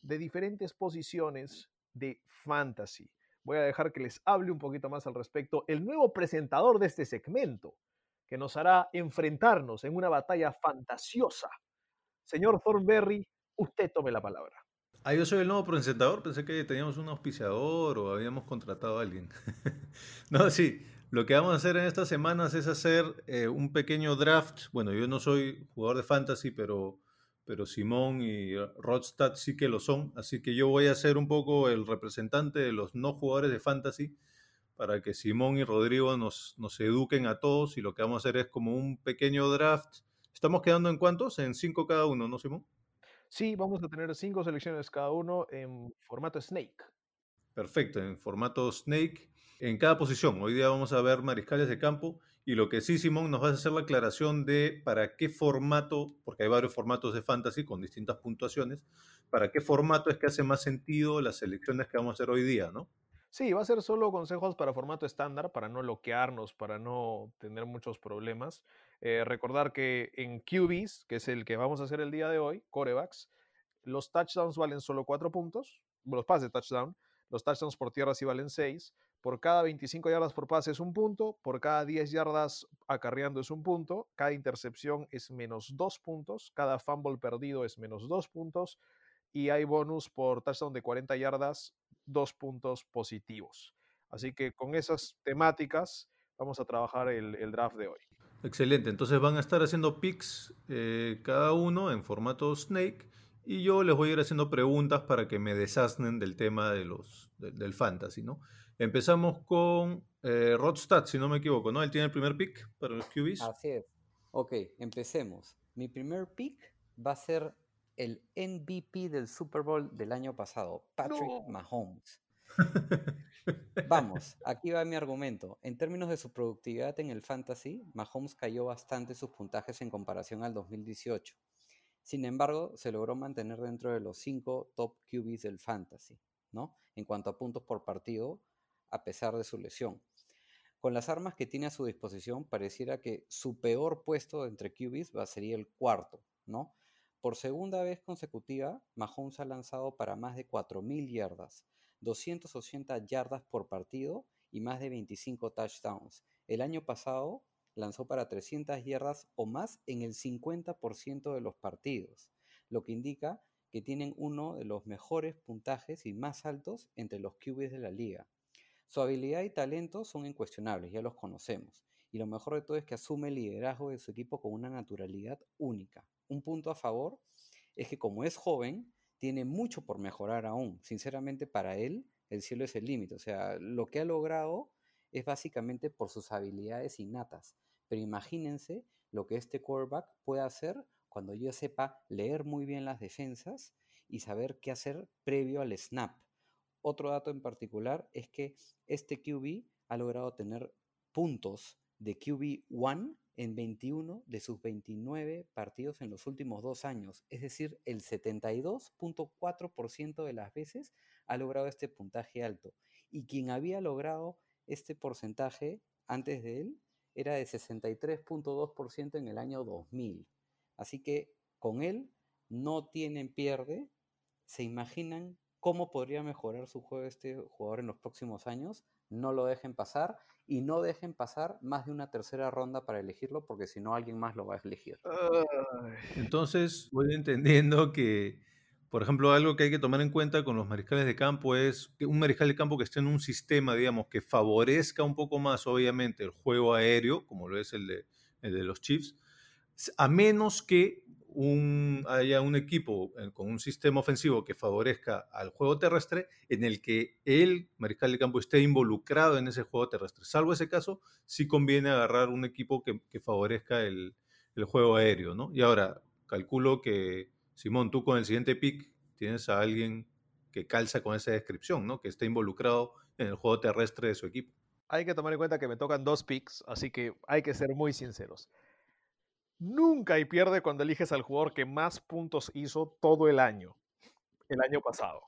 de diferentes posiciones de fantasy. Voy a dejar que les hable un poquito más al respecto el nuevo presentador de este segmento, que nos hará enfrentarnos en una batalla fantasiosa. Señor Thornberry, usted tome la palabra. Ah, yo soy el nuevo presentador. Pensé que teníamos un auspiciador o habíamos contratado a alguien. no, sí. Lo que vamos a hacer en estas semanas es hacer eh, un pequeño draft. Bueno, yo no soy jugador de fantasy, pero, pero Simón y Rodstad sí que lo son. Así que yo voy a ser un poco el representante de los no jugadores de fantasy para que Simón y Rodrigo nos, nos eduquen a todos. Y lo que vamos a hacer es como un pequeño draft. ¿Estamos quedando en cuántos? En cinco cada uno, ¿no, Simón? Sí, vamos a tener cinco selecciones cada uno en formato Snake. Perfecto, en formato Snake, en cada posición. Hoy día vamos a ver mariscales de campo y lo que sí, Simón, nos va a hacer la aclaración de para qué formato, porque hay varios formatos de fantasy con distintas puntuaciones, para qué formato es que hace más sentido las selecciones que vamos a hacer hoy día, ¿no? Sí, va a ser solo consejos para formato estándar, para no bloquearnos, para no tener muchos problemas. Eh, recordar que en QBs, que es el que vamos a hacer el día de hoy, corebacks, los touchdowns valen solo 4 puntos, los pases de touchdown, los touchdowns por tierra sí valen 6, por cada 25 yardas por pase es un punto, por cada 10 yardas acarreando es un punto, cada intercepción es menos 2 puntos, cada fumble perdido es menos 2 puntos y hay bonus por touchdown de 40 yardas, 2 puntos positivos. Así que con esas temáticas vamos a trabajar el, el draft de hoy. Excelente, entonces van a estar haciendo picks eh, cada uno en formato Snake y yo les voy a ir haciendo preguntas para que me desasnen del tema de los, de- del fantasy, ¿no? Empezamos con eh, Rodstad, si no me equivoco, ¿no? Él tiene el primer pick para los QBs. Así es. Ok, empecemos. Mi primer pick va a ser el MVP del Super Bowl del año pasado, Patrick No. Mahomes. Vamos, aquí va mi argumento. En términos de su productividad en el fantasy, Mahomes cayó bastante sus puntajes en comparación al 2018. Sin embargo, se logró mantener dentro de los cinco top QBs del fantasy, ¿no? En cuanto a puntos por partido, a pesar de su lesión. Con las armas que tiene a su disposición, pareciera que su peor puesto entre QBs va, sería el cuarto, ¿no? Por segunda vez consecutiva, Mahomes ha lanzado para más de 4.000 yardas, 280 yardas por partido y más de 25 touchdowns. El año pasado lanzó para 300 yardas o más en el 50% de los partidos, lo que indica que tienen uno de los mejores puntajes y más altos entre los QBs de la liga. Su habilidad y talento son incuestionables, ya los conocemos. Y lo mejor de todo es que asume el liderazgo de su equipo con una naturalidad única. Un punto a favor es que como es joven, tiene mucho por mejorar aún. Sinceramente, para él, el cielo es el límite. O sea, lo que ha logrado es básicamente por sus habilidades innatas. Pero imagínense lo que este quarterback puede hacer cuando yo sepa leer muy bien las defensas y saber qué hacer previo al snap. Otro dato en particular es que este QB ha logrado tener puntos de QB1 en 21 de sus 29 partidos en los últimos dos años. Es decir, el 72.4% de las veces ha logrado este puntaje alto. Y quien había logrado este porcentaje antes de él era de 63.2% en el año 2000. Así que con él no tienen pierde. ¿Se imaginan cómo podría mejorar su juego este jugador en los próximos años? No lo dejen pasar y no dejen pasar más de una tercera ronda para elegirlo porque si no alguien más lo va a elegir. Entonces, voy entendiendo que, por ejemplo, algo que hay que tomar en cuenta con los mariscales de campo es que un mariscal de campo que esté en un sistema, digamos, que favorezca un poco más, obviamente, el juego aéreo, como lo es el de, el de los Chiefs, a menos que un- haya un equipo eh, con un sistema ofensivo que favorezca al juego terrestre, en el que el mariscal de campo esté involucrado en ese juego terrestre. Salvo ese caso, sí conviene agarrar un equipo que, que favorezca el, el juego aéreo, ¿no? Y ahora, calculo que, Simón, tú con el siguiente pick tienes a alguien que calza con esa descripción, ¿no? Que está involucrado en el juego terrestre de su equipo. Hay que tomar en cuenta que me tocan dos picks, así que hay que ser muy sinceros. Nunca hay pierde cuando eliges al jugador que más puntos hizo todo el año, el año pasado.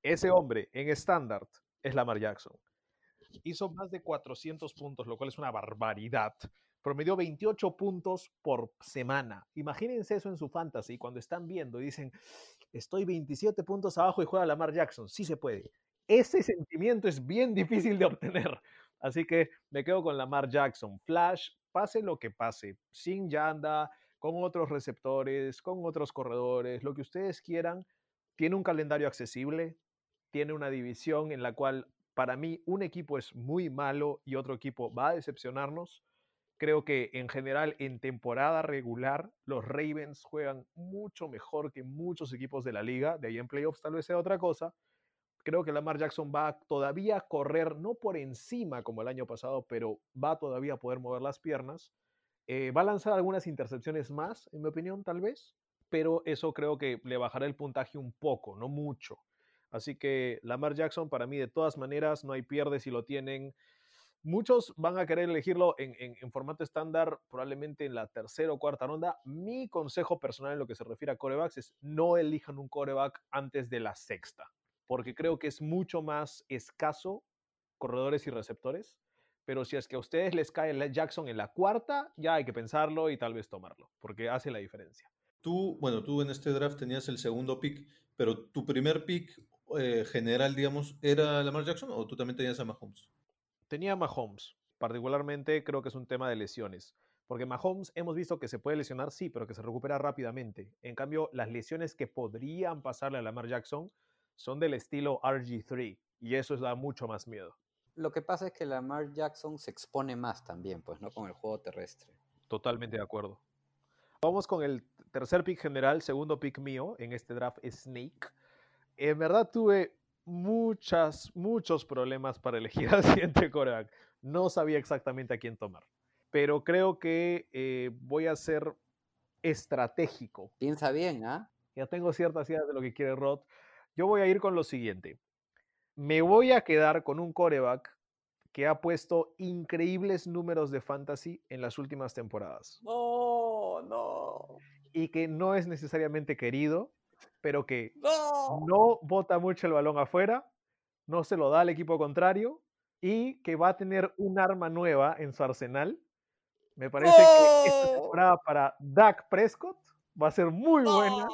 Ese hombre en estándar es Lamar Jackson. Hizo más de 400 puntos, lo cual es una barbaridad. Promedió 28 puntos por semana. Imagínense eso en su fantasy cuando están viendo y dicen, estoy 27 puntos abajo y juega Lamar Jackson. Sí se puede. Ese sentimiento es bien difícil de obtener. Así que me quedo con Lamar Jackson. Flash, pase lo que pase, sin Yanda, con otros receptores, con otros corredores, lo que ustedes quieran. Tiene un calendario accesible, tiene una división en la cual para mí un equipo es muy malo y otro equipo va a decepcionarnos. Creo que en general en temporada regular los Ravens juegan mucho mejor que muchos equipos de la liga. De ahí en playoffs tal vez sea otra cosa. Creo que Lamar Jackson va todavía a correr, no por encima como el año pasado, pero va todavía a poder mover las piernas. Eh, va a lanzar algunas intercepciones más, en mi opinión, tal vez, pero eso creo que le bajará el puntaje un poco, no mucho. Así que Lamar Jackson, para mí, de todas maneras, no hay pierde si lo tienen. Muchos van a querer elegirlo en, en- en formato estándar, probablemente en la tercera o cuarta ronda. Mi consejo personal en lo que se refiere a corebacks es no elijan un coreback antes de la sexta, porque creo que es mucho más escaso corredores y receptores. Pero si es que a ustedes les cae el Jackson en la cuarta, ya hay que pensarlo y tal vez tomarlo, porque hace la diferencia. Tú, bueno, tú en este draft tenías el segundo pick, pero tu primer pick eh, general, digamos, ¿era Lamar Jackson o tú también tenías a Mahomes? Tenía a Mahomes, particularmente creo que es un tema de lesiones. Porque Mahomes hemos visto que se puede lesionar, sí, pero que se recupera rápidamente. En cambio, las lesiones que podrían pasarle a Lamar Jackson son del estilo RG3 y eso da mucho más miedo. Lo que pasa es que Lamar Jackson se expone más también, pues, ¿no? Con el juego terrestre. Totalmente de acuerdo. Vamos con el tercer pick general, segundo pick mío en este draft es Snake. En verdad tuve muchas, muchos problemas para elegir al siguiente coreback. No sabía exactamente a quién tomar. Pero creo que eh, voy a ser estratégico. Piensa bien, ¿ah? Ya tengo ciertas ideas de lo que quiere Rod. Yo voy a ir con lo siguiente. Me voy a quedar con un coreback que ha puesto increíbles números de fantasy en las últimas temporadas No, no, y que no es necesariamente querido, pero que no. no bota mucho el balón afuera, no se lo da al equipo contrario y que va a tener un arma nueva en su arsenal. Me parece que esta ¡No! temporada para Dak Prescott va a ser muy buena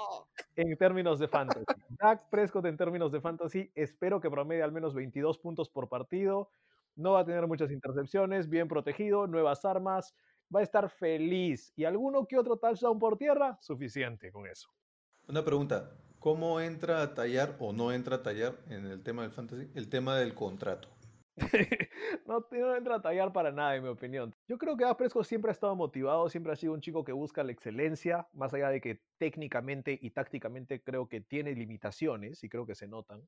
en términos de fantasy. Dak Prescott en términos de fantasy, espero que promedie al menos 22 puntos por partido. No va a tener muchas intercepciones, bien protegido, nuevas armas, va a estar feliz. Y alguno que otro touchdown por tierra, suficiente con eso. Una pregunta, ¿cómo entra a tallar o no entra a tallar en el tema del fantasy? El tema del contrato. no, no entra a tallar para nada, en mi opinión. Yo creo que Dak Prescott siempre ha estado motivado, siempre ha sido un chico que busca la excelencia, más allá de que técnicamente y tácticamente creo que tiene limitaciones y creo que se notan.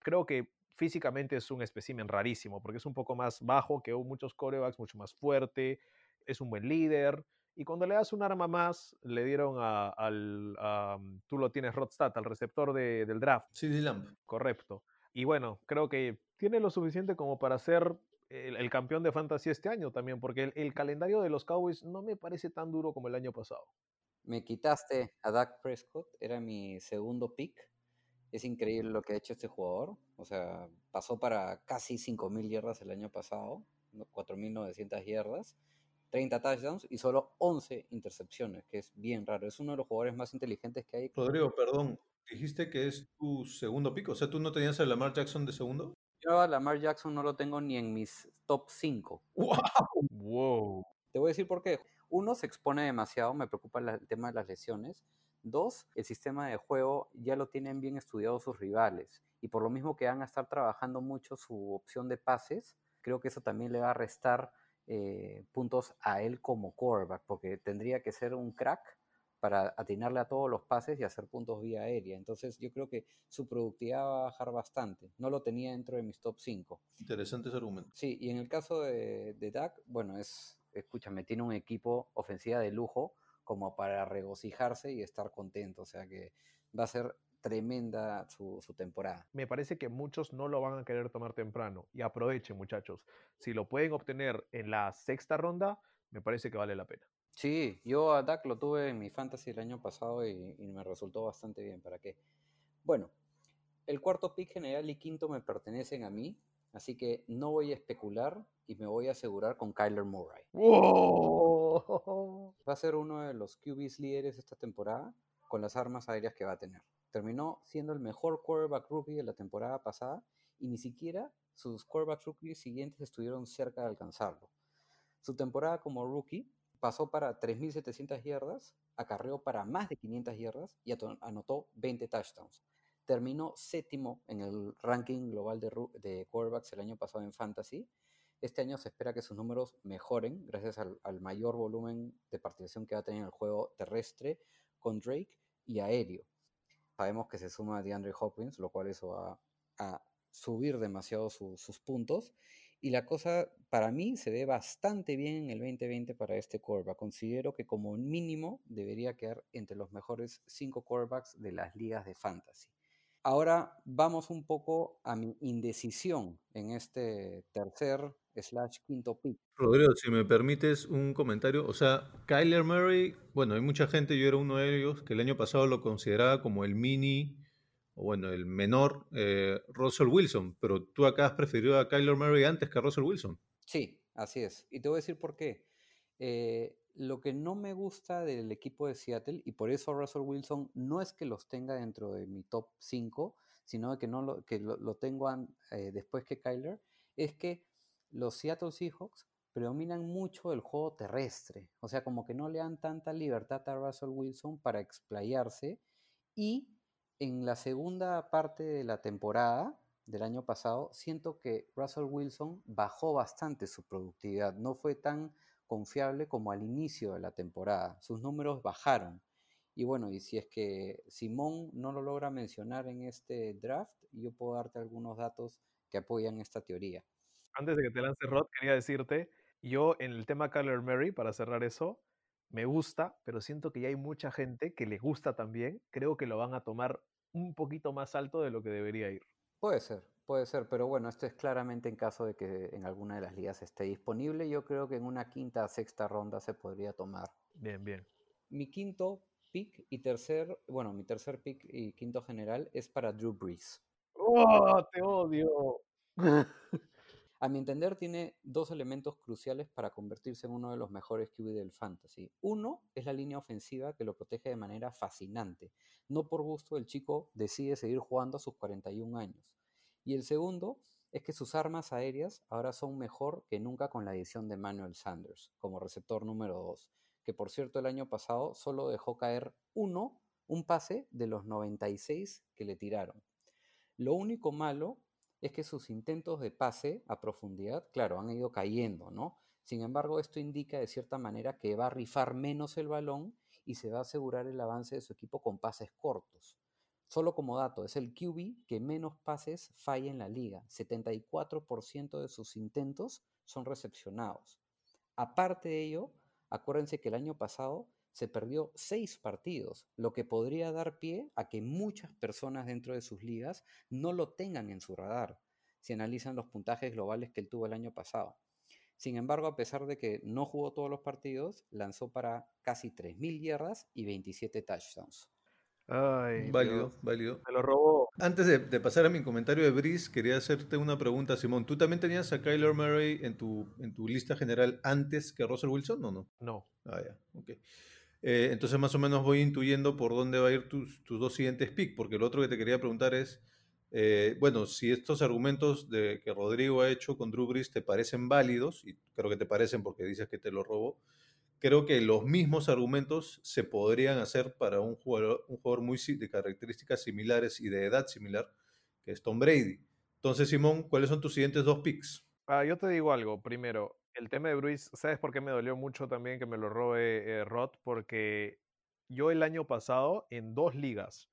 Creo que físicamente es un espécimen rarísimo, porque es un poco más bajo que muchos corebacks, mucho más fuerte, es un buen líder. Y cuando le das un arma más, le dieron a- al, a, tú lo tienes, Rodstad, al receptor de- del draft. CD Lamb. Correcto. Y bueno, creo que tiene lo suficiente como para ser el, el campeón de fantasy este año también, porque el, el calendario de los Cowboys no me parece tan duro como el año pasado. Me quitaste a Dak Prescott, era mi segundo pick. Es increíble lo que ha hecho este jugador. O sea, pasó para casi 5.000 yardas el año pasado, no- 4.900 yardas, 30 touchdowns y solo 11 intercepciones, que es bien raro. Es uno de los jugadores más inteligentes que hay. Rodrigo, perdón, dijiste que es tu segundo pick, o sea, ¿tú no tenías a Lamar Jackson de segundo? Yo a Lamar Jackson no lo tengo ni en mis top 5. Wow. Te voy a decir por qué. Uno, se expone demasiado, me preocupa la- el tema de las lesiones. Dos, el sistema de juego ya lo tienen bien estudiado sus rivales. Y por lo mismo que van a estar trabajando mucho su opción de pases, creo que eso también le va a restar eh, puntos a él como quarterback, porque tendría que ser un crack para atinarle a todos los pases y hacer puntos vía aérea. Entonces yo creo que su productividad va a bajar bastante. No lo tenía dentro de mis top 5. Interesante ese argumento. Sí, y en el caso de, de Dak, bueno, es, escúchame, tiene un equipo ofensiva de lujo como para regocijarse y estar contento. O sea que va a ser tremenda su, su temporada. Me parece que muchos no lo van a querer tomar temprano. Y aprovechen, muchachos. Si lo pueden obtener en la sexta ronda, me parece que vale la pena. Sí, yo a Dak lo tuve en mi fantasy el año pasado y, y me resultó bastante bien. ¿Para qué? Bueno, el cuarto pick general y quinto me pertenecen a mí, así que no voy a especular y me voy a asegurar con Kyler Murray. ¡Wow! Va a ser uno de los QBs líderes esta temporada con las armas aéreas que va a tener. Terminó siendo el mejor quarterback rookie de la temporada pasada y ni siquiera sus quarterback rookies siguientes estuvieron cerca de alcanzarlo. Su temporada como rookie pasó para 3.700 yardas, acarreó para más de 500 yardas y anotó 20 touchdowns. terminó séptimo en el ranking global de, de quarterbacks el año pasado en Fantasy. Este año se espera que sus números mejoren gracias al, al mayor volumen de participación que va a tener en el juego terrestre con Drake y aéreo. Sabemos que se suma DeAndre Hopkins, lo cual eso va a subir demasiado su- sus puntos. Y la cosa para mí se ve bastante bien en el 2020 para este quarterback. Considero que como mínimo debería quedar entre los mejores cinco quarterbacks de las ligas de fantasy. Ahora vamos un poco a mi indecisión en este tercer slash quinto pick. Rodrigo, si me permites un comentario, o sea, Kyler Murray, bueno, hay mucha gente, yo era uno de ellos, que el año pasado lo consideraba como el mini, o bueno, el menor eh, Russell Wilson, pero tú acá has preferido a Kyler Murray antes que a Russell Wilson. Sí, así es. Y te voy a decir por qué. Eh, lo que no me gusta del equipo de Seattle, y por eso Russell Wilson no es que los tenga dentro de mi top 5, sino que, no lo, que lo, tengo eh, después que Kyler, es que los Seattle Seahawks predominan mucho el juego terrestre. O sea, como que no le dan tanta libertad a Russell Wilson para explayarse. Y en la segunda parte de la temporada del año pasado, siento que Russell Wilson bajó bastante su productividad. No fue tan confiable como al inicio de la temporada. Sus números bajaron. Y bueno, y si es que Simón no lo logra mencionar en este draft, yo puedo darte algunos datos que apoyan esta teoría. Antes de que te lance Rod, quería decirte, yo en el tema Kyler Murray, para cerrar eso, me gusta, pero siento que ya hay mucha gente que le gusta también. Creo que lo van a tomar un poquito más alto de lo que debería ir. Puede ser, puede ser, pero bueno, esto es claramente en caso de que en alguna de las ligas esté disponible. Yo creo que en una quinta o sexta ronda se podría tomar. Bien, bien. Mi quinto pick y tercer, bueno, mi tercer pick y quinto general es para Drew Brees. ¡Oh, te odio! A mi entender, tiene dos elementos cruciales para convertirse en uno de los mejores QB del fantasy. Uno es la línea ofensiva que lo protege de manera fascinante. No por gusto el chico decide seguir jugando a sus 41 años. Y el segundo es que sus armas aéreas ahora son mejor que nunca con la adición de Manuel Sanders como receptor número 2, que por cierto el año pasado solo dejó caer uno, un pase de los 96 que le tiraron. Lo único malo es que sus intentos de pase a profundidad, claro, han ido cayendo, ¿no? Sin embargo, esto indica de cierta manera que va a rifar menos el balón y se va a asegurar el avance de su equipo con pases cortos. Solo como dato, es el QB que menos pases falla en la liga. 74% de sus intentos son recepcionados. Aparte de ello, acuérdense que el año pasado se perdió seis partidos, lo que podría dar pie a que muchas personas dentro de sus ligas no lo tengan en su radar, si analizan los puntajes globales que él tuvo el año pasado. Sin embargo, a pesar de que no jugó todos los partidos, lanzó para casi 3.000 yardas y 27 touchdowns. Ay, Válido, Dios, válido. Me lo robó. Antes de, de pasar a mi comentario de Brice, quería hacerte una pregunta, Simón. ¿Tú también tenías a Kyler Murray en tu, en tu lista general antes que Russell Wilson o no? No. Ah, ya, ok. Eh, entonces más o menos voy intuyendo por dónde va a ir tus, tus dos siguientes picks, porque lo otro que te quería preguntar es, eh, bueno, si estos argumentos de, que Rodrigo ha hecho con Drew Brees te parecen válidos, y creo que te parecen porque dices que te lo robó, creo que los mismos argumentos se podrían hacer para un jugador, un jugador muy de características similares y de edad similar, que es Tom Brady. Entonces, Simón, ¿cuáles son tus siguientes dos picks? Ah, yo te digo algo. Primero, el tema de Bruce, ¿sabes por qué me dolió mucho también que me lo robe eh, Rod? Porque yo el año pasado, en dos ligas,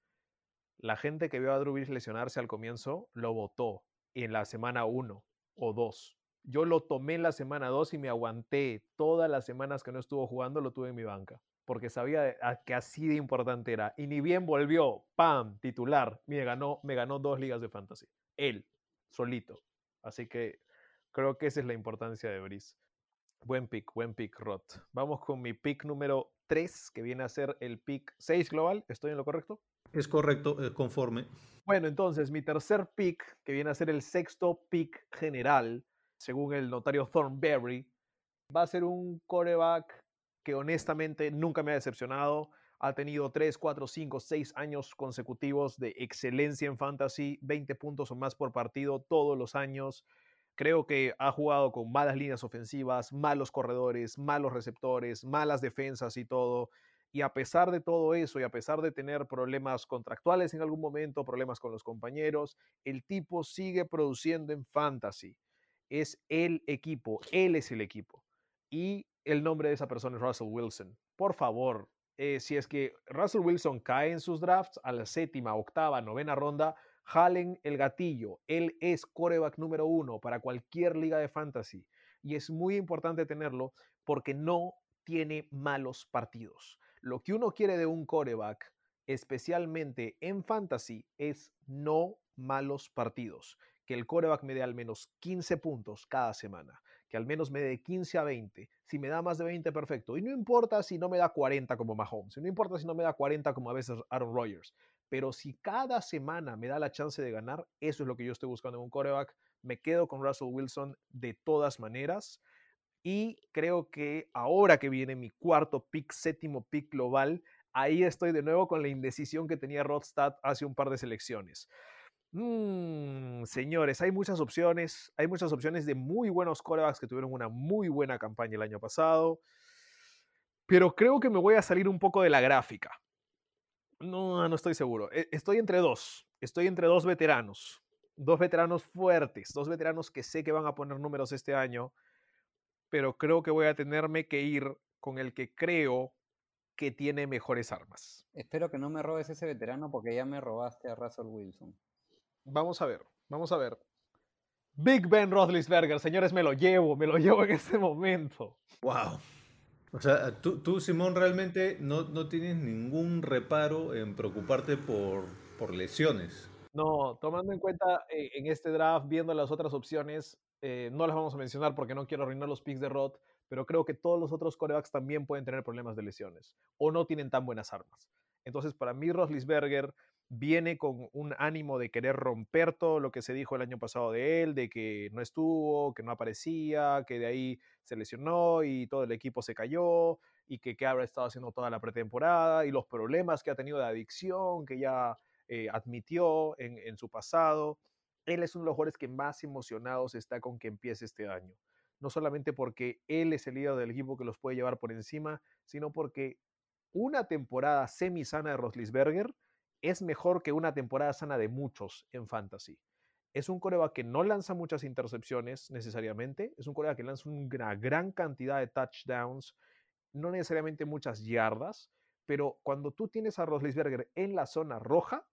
la gente que vio a Drew Brees lesionarse al comienzo lo votó en la semana 1 o 2. Yo lo tomé en la semana 2 y me aguanté todas las semanas que no estuvo jugando, lo tuve en mi banca. Porque sabía que así de importante era. Y ni bien volvió, ¡pam! Titular. Me ganó, me ganó dos ligas de fantasy. Él, solito. Así que creo que esa es la importancia de Breeze. Buen pick, buen pick, Rod. Vamos con mi pick número 3, que viene a ser el pick 6 global. ¿Estoy en lo correcto? Es correcto, es conforme. Bueno, entonces mi tercer pick, que viene a ser el sexto pick general, según el notario Thornberry, va a ser un coreback que honestamente nunca me ha decepcionado. Ha tenido 3, 4, 5, 6 años consecutivos de excelencia en fantasy, 20 puntos o más por partido todos los años. Creo que ha jugado con malas líneas ofensivas, malos corredores, malos receptores, malas defensas y todo. Y a pesar de todo eso y a pesar de tener problemas contractuales en algún momento, problemas con los compañeros, el tipo sigue produciendo en fantasy. Es el equipo, él es el equipo. Y el nombre de esa persona es Russell Wilson. Por favor, eh, si es que Russell Wilson cae en sus drafts a la séptima, octava, novena ronda, jalen el gatillo. Él es coreback número uno para cualquier liga de fantasy. Y es muy importante tenerlo porque no tiene malos partidos. Lo que uno quiere de un coreback, especialmente en fantasy, es no malos partidos. Que el coreback me dé al menos 15 puntos cada semana. Que al menos me dé 15 a 20. Si me da más de 20, perfecto. Y no importa si no me da 40 como Mahomes. No importa si no me da 40 como a veces Aaron Rodgers. Pero si cada semana me da la chance de ganar, eso es lo que yo estoy buscando en un coreback. Me quedo con Russell Wilson de todas maneras. Y creo que ahora que viene mi cuarto pick, séptimo pick global, ahí estoy de nuevo con la indecisión que tenía Rodstad hace un par de selecciones. Mm, señores, hay muchas opciones. Hay muchas opciones de muy buenos corebacks que tuvieron una muy buena campaña el año pasado. Pero creo que me voy a salir un poco de la gráfica. No, no estoy seguro. E- Estoy entre dos. Estoy entre dos veteranos. Dos veteranos fuertes. Dos veteranos que sé que van a poner números este año. Pero creo que voy a tenerme que ir con el que creo que tiene mejores armas. Espero que no me robes ese veterano porque ya me robaste a Russell Wilson. Vamos a ver, vamos a ver. Big Ben Roethlisberger, señores, me lo llevo, me lo llevo en este momento. Wow. O sea, tú, tú, Simón, realmente no, no tienes ningún reparo en preocuparte por, por lesiones. No, tomando en cuenta eh, en este draft, viendo las otras opciones, eh, no las vamos a mencionar porque no quiero arruinar los picks de Roth, pero creo que todos los otros corebacks también pueden tener problemas de lesiones o no tienen tan buenas armas. Entonces, para mí, Roethlisberger viene con un ánimo de querer romper todo lo que se dijo el año pasado de él, de que no estuvo, que no aparecía, que de ahí se lesionó y todo el equipo se cayó y que qué habrá estado haciendo toda la pretemporada y los problemas que ha tenido de adicción que ya eh, admitió en, en su pasado. Él es uno de los jugadores que más emocionados está con que empiece este año. No solamente porque él es el líder del equipo que los puede llevar por encima, sino porque una temporada semisana de Roslisberger es mejor que una temporada sana de muchos en fantasy. Es un coreback que no lanza muchas intercepciones necesariamente, es un coreback que lanza una gran cantidad de touchdowns, no necesariamente muchas yardas, pero cuando tú tienes a Roslisberger en la zona roja,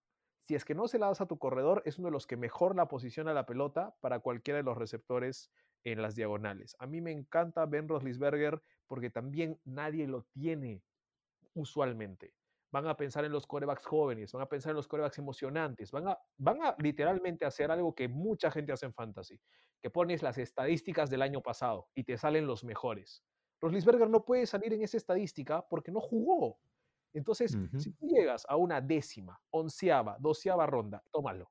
si es que no se la das a tu corredor, es uno de los que mejor la posiciona la pelota para cualquiera de los receptores en las diagonales. A mí me encanta Ben Roslisberger porque también nadie lo tiene usualmente. Van a pensar en los corebacks jóvenes, van a pensar en los corebacks emocionantes, van a, van a literalmente hacer algo que mucha gente hace en fantasy, que pones las estadísticas del año pasado y te salen los mejores. Roslisberger no puede salir en esa estadística porque no jugó. Entonces, Ujú. si tú llegas a una décima, onceava, doceava ronda, tómalo,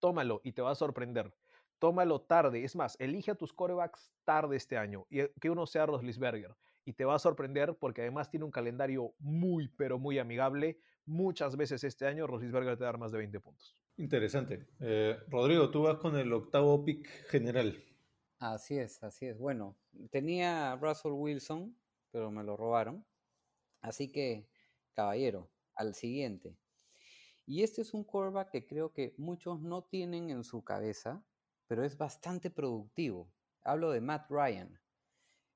tómalo y te va a sorprender. Tómalo tarde. Es más, elige a tus corebacks tarde este año y eh, que uno sea Roslisberger. Y te va a sorprender porque además tiene un calendario muy, pero muy amigable. Muchas veces este año Roslisberger te va a dar más de 20 puntos. Interesante. Eh, Rodrigo, tú vas con el octavo pick general. Así es, así es. Bueno, tenía a Russell Wilson, pero me lo robaron. Así que, caballero, al siguiente. Y este es un quarterback que creo que muchos no tienen en su cabeza, pero es bastante productivo. Hablo de Matt Ryan.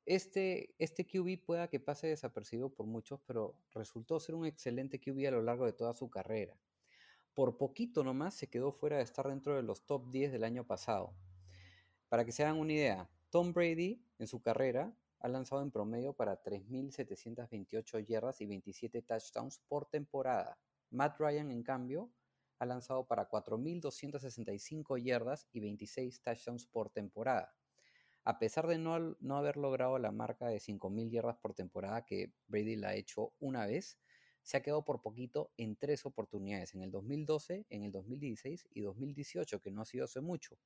Este, este QB pueda que pase desapercibido por muchos, pero resultó ser un excelente QB a lo largo de toda su carrera. Por poquito nomás se quedó fuera de estar dentro de los top 10 del año pasado. Para que se hagan una idea, Tom Brady en su carrera ha lanzado en promedio para 3.728 yardas y 27 touchdowns por temporada. Matt Ryan, en cambio, ha lanzado para 4.265 yardas y 26 touchdowns por temporada. A pesar de no, no haber logrado la marca de 5.000 yardas por temporada que Brady la ha hecho una vez, se ha quedado por poquito en tres oportunidades, en el 2012, en el 2016 y 2018, que no ha sido hace mucho.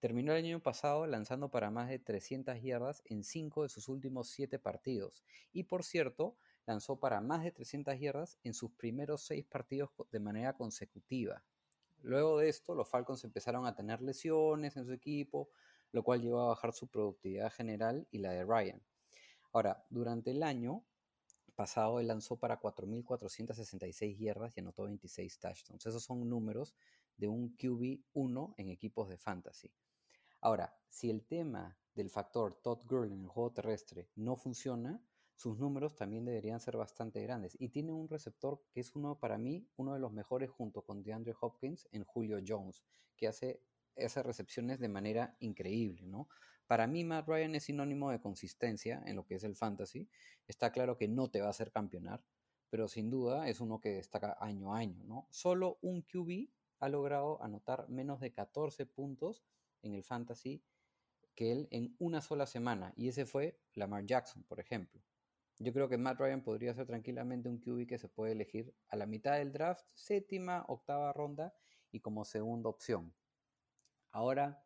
Terminó el año pasado lanzando para más de 300 yardas en 5 de sus últimos 7 partidos. Y por cierto, lanzó para más de 300 yardas en sus primeros 6 partidos de manera consecutiva. Luego de esto, los Falcons empezaron a tener lesiones en su equipo, lo cual llevó a bajar su productividad general y la de Ryan. Ahora, durante el año, pasado él lanzó para 4.466 yardas y anotó 26 touchdowns. Esos son números de un QB1 en equipos de fantasy. Ahora, si el tema del factor Todd Gurley en el juego terrestre no funciona, sus números también deberían ser bastante grandes. Y tiene un receptor que es uno, para mí, uno de los mejores junto con DeAndre Hopkins en Julio Jones, que hace esas recepciones de manera increíble, ¿no? Para mí, Matt Ryan es sinónimo de consistencia en lo que es el fantasy. Está claro que no te va a hacer campeonar, pero sin duda es uno que destaca año a año, ¿no? Solo un QB ha logrado anotar menos de 14 puntos en el fantasy que él en una sola semana, y ese fue Lamar Jackson, por ejemplo. Yo creo que Matt Ryan podría ser tranquilamente un QB que se puede elegir a la mitad del draft, séptima, octava ronda y como segunda opción. Ahora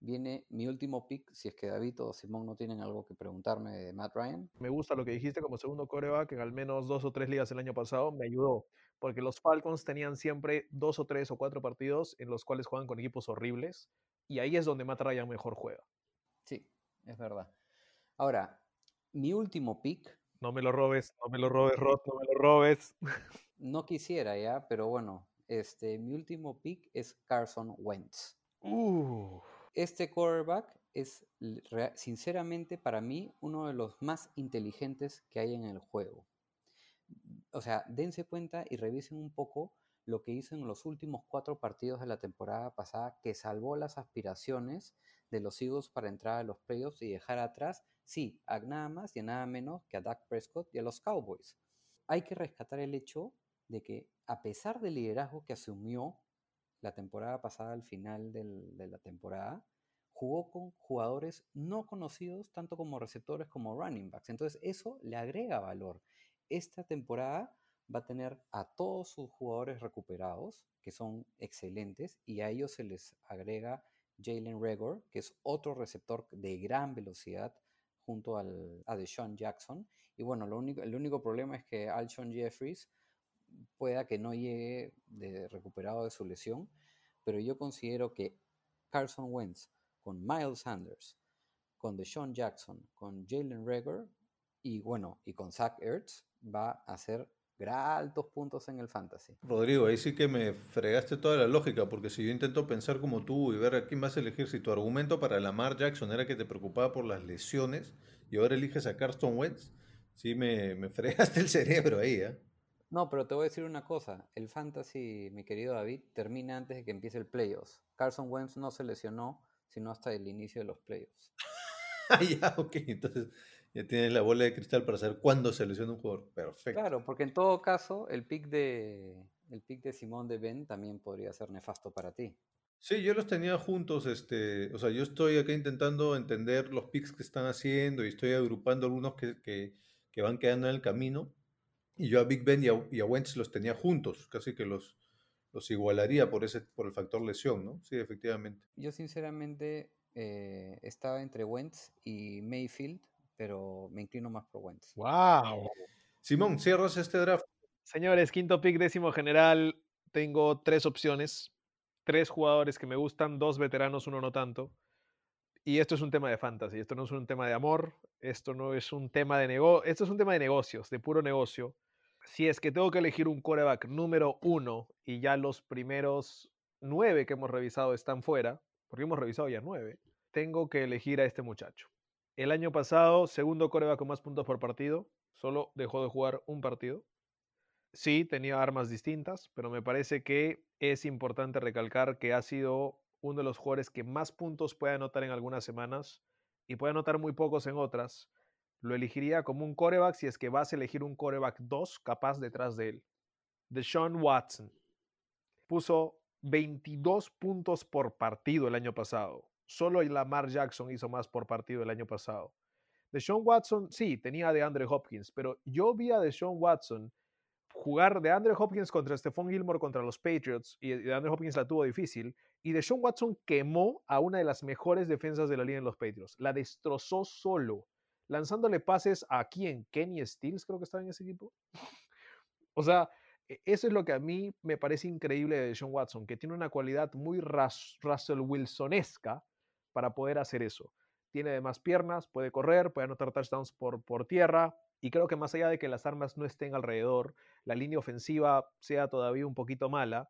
viene mi último pick, si es que David o Simón no tienen algo que preguntarme de Matt Ryan. Me gusta lo que dijiste como segundo coreback en al menos dos o tres ligas el año pasado, me ayudó, porque los Falcons tenían siempre dos o tres o cuatro partidos en los cuales juegan con equipos horribles, y ahí es donde Matt Ryan mejor juega. Sí, es verdad. Ahora, mi último pick, No me lo robes, no me lo robes, Rod, no me lo robes. no quisiera ya, pero bueno, este, mi último pick es Carson Wentz. Este quarterback es sinceramente para mí uno de los más inteligentes que hay en el juego. O sea, dense cuenta y revisen un poco lo que hizo en los últimos cuatro partidos de la temporada pasada, que salvó las aspiraciones de los Eagles para entrar a los playoffs y dejar atrás, sí, a nada más y a nada menos que a Dak Prescott y a los Cowboys. Hay que rescatar el hecho de que a pesar del liderazgo que asumió la temporada pasada, al final del- de la temporada, jugó con jugadores no conocidos, tanto como receptores como running backs. Entonces, eso le agrega valor. Esta temporada va a tener a todos sus jugadores recuperados, que son excelentes, y a ellos se les agrega Jalen Regor, que es otro receptor de gran velocidad, junto al, a Deshaun Jackson. Y bueno, lo el único problema es que Alshon Jeffries pueda que no llegue recuperado de su lesión, pero yo considero que Carson Wentz con Miles Sanders, con Deshaun Jackson, con Jalen Rager y bueno, y con Zach Ertz va a hacer altos puntos en el fantasy. Rodrigo, ahí sí que me fregaste toda la lógica, porque si yo intento pensar como tú y ver a quién vas a elegir, si tu argumento para Lamar Jackson era que te preocupaba por las lesiones y ahora eliges a Carson Wentz, sí me, me fregaste el cerebro ahí, ¿eh? No, pero te voy a decir una cosa, el fantasy, mi querido David, termina antes de que empiece el playoffs. Carson Wentz no se lesionó, sino hasta el inicio de los playoffs. Ah, ya, ok, entonces ya tienes la bola de cristal para saber cuándo se lesiona un jugador. Perfecto. Claro, porque en todo caso, el pick de el pick de Simón de Ben también podría ser nefasto para ti. Sí, yo los tenía juntos, este, o sea, yo estoy acá intentando entender los picks que están haciendo y estoy agrupando algunos que, que- que van quedando en el camino. Y yo a Big Ben y a, y a Wentz los tenía juntos, casi que los, los igualaría por ese, por el factor lesión, ¿no? Sí, efectivamente. Yo sinceramente eh, estaba entre Wentz y Mayfield, pero me inclino más por Wentz. ¡Wow! Simón, cierras este draft. Señores, quinto pick, décimo general. Tengo tres opciones. Tres jugadores que me gustan, dos veteranos, uno no tanto. Y esto es un tema de fantasy, esto no es un tema de amor, esto no es un tema de negocio, esto es un tema de negocios, de puro negocio. Si es que tengo que elegir un coreback número uno y ya los primeros nueve que hemos revisado están fuera, porque hemos revisado ya nueve, tengo que elegir a este muchacho. El año pasado, segundo coreback con más puntos por partido, solo dejó de jugar un partido. Sí, tenía armas distintas, pero me parece que es importante recalcar que ha sido uno de los jugadores que más puntos puede anotar en algunas semanas y puede anotar muy pocos en otras. Lo elegiría como un coreback si es que vas a elegir un coreback 2 capaz detrás de él. Deshaun Watson puso 22 puntos por partido el año pasado. Solo Lamar Jackson hizo más por partido el año pasado. Deshaun Watson, sí, tenía de Andre Hopkins, pero yo vi a Deshaun Watson jugar de Andre Hopkins contra Stephon Gilmore contra los Patriots y de Andre Hopkins la tuvo difícil y Deshaun Watson quemó a una de las mejores defensas de la liga en los Patriots. La destrozó solo, lanzándole pases a quién? Kenny Stills creo que estaba en ese equipo. o sea, e- eso es lo que a mí me parece increíble de Deshaun Watson, que tiene una cualidad muy Russell Wilsonesca para poder hacer eso. tiene además piernas, puede correr, puede anotar touchdowns por, por tierra. Y creo que más allá de que las armas no estén alrededor, la línea ofensiva sea todavía un poquito mala,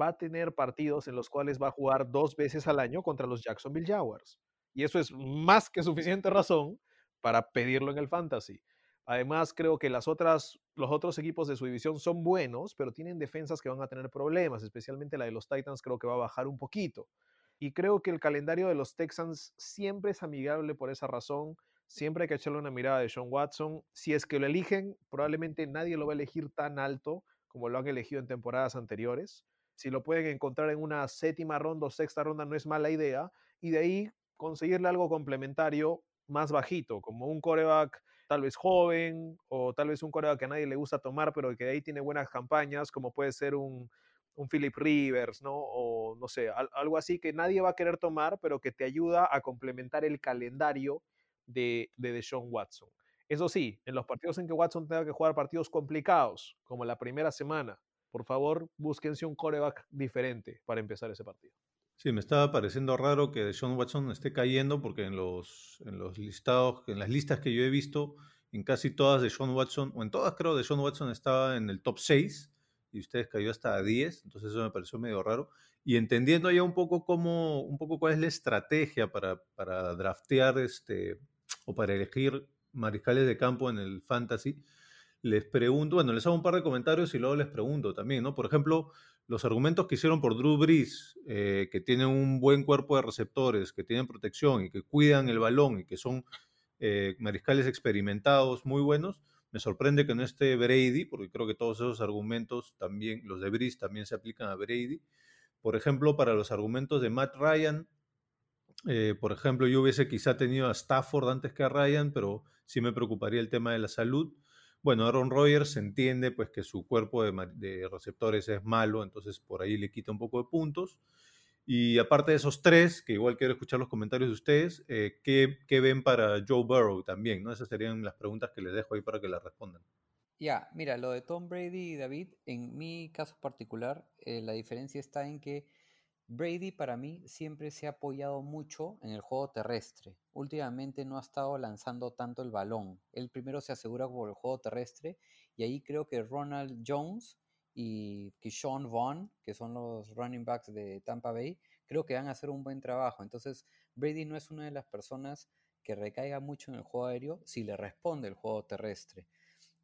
va a tener partidos en los cuales va a jugar dos veces al año contra los Jacksonville Jaguars. Y eso es más que suficiente razón para pedirlo en el fantasy. Además, creo que las otras, los otros equipos de su división son buenos, pero tienen defensas que van a tener problemas, especialmente la de los Titans creo que va a bajar un poquito. Y creo que el calendario de los Texans siempre es amigable por esa razón. Siempre hay que echarle una mirada de Sean Watson. Si es que lo eligen, probablemente nadie lo va a elegir tan alto como lo han elegido en temporadas anteriores. Si lo pueden encontrar en una séptima ronda o sexta ronda, no es mala idea. Y de ahí conseguirle algo complementario más bajito, como un coreback tal vez joven o tal vez un coreback que a nadie le gusta tomar, pero que de ahí tiene buenas campañas, como puede ser un, un Philip Rivers, ¿no? O no sé, al- algo así que nadie va a querer tomar, pero que te ayuda a complementar el calendario de, de Deshaun Watson. Eso sí, en los partidos en que Watson tenga que jugar partidos complicados, como la primera semana, por favor, búsquense un coreback diferente para empezar ese partido. Sí, me estaba pareciendo raro que Deshaun Watson esté cayendo porque en los, en los listados, en las listas que yo he visto, en casi todas Deshaun Watson, o en todas creo Deshaun Watson estaba en el top 6 y ustedes cayó hasta a 10, entonces eso me pareció medio raro. Y entendiendo ya un poco cómo, un poco cuál es la estrategia para, para draftear este, o para elegir mariscales de campo en el fantasy, les pregunto, bueno, les hago un par de comentarios y luego les pregunto también, ¿no? Por ejemplo, los argumentos que hicieron por Drew Brees, eh, que tienen un buen cuerpo de receptores, que tienen protección y que cuidan el balón y que son eh, mariscales experimentados muy buenos, me sorprende que no esté Brady, porque creo que todos esos argumentos también, los de Brees también se aplican a Brady. Por ejemplo, para los argumentos de Matt Ryan, eh, por ejemplo, yo hubiese quizá tenido a Stafford antes que a Ryan, pero sí me preocuparía el tema de la salud. Bueno, Aaron Rodgers entiende pues que su cuerpo de, receptores es malo, entonces por ahí le quita un poco de puntos. Y aparte de esos tres, que igual quiero escuchar los comentarios de ustedes, eh, ¿qué, qué ven para Joe Burrow también? ¿no? Esas serían las preguntas que les dejo ahí para que las respondan. Ya, mira, lo de Tom Brady y David, en mi caso particular, eh, la diferencia está en que Brady para mí siempre se ha apoyado mucho en el juego terrestre. Últimamente no ha estado lanzando tanto el balón. Él primero se asegura por el juego terrestre y ahí creo que Ronald Jones y Keyshawn Vaughn, que son los running backs de Tampa Bay, creo que van a hacer un buen trabajo. Entonces, Brady no es una de las personas que recaiga mucho en el juego aéreo si le responde el juego terrestre.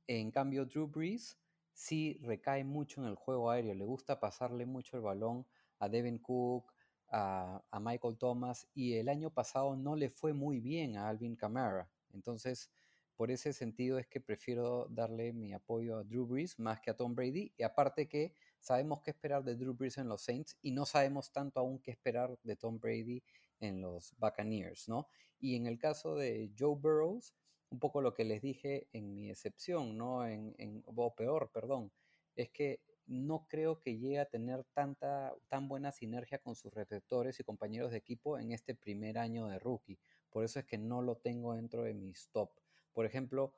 En cambio, Drew Brees sí recae mucho en el juego aéreo. Le gusta pasarle mucho el balón a Devin Cook, a, a Michael Thomas, y el año pasado no le fue muy bien a Alvin Kamara. Entonces, por ese sentido es que prefiero darle mi apoyo a Drew Brees más que a Tom Brady. Y aparte que sabemos qué esperar de Drew Brees en los Saints y no sabemos tanto aún qué esperar de Tom Brady en los Buccaneers, ¿no? Y en el caso de Joe Burrows, un poco lo que les dije en mi excepción, ¿no? En, en, o peor, perdón, es que no creo que llegue a tener tanta, tan buena sinergia con sus receptores y compañeros de equipo en este primer año de rookie. Por eso es que no lo tengo dentro de mis top. Por ejemplo,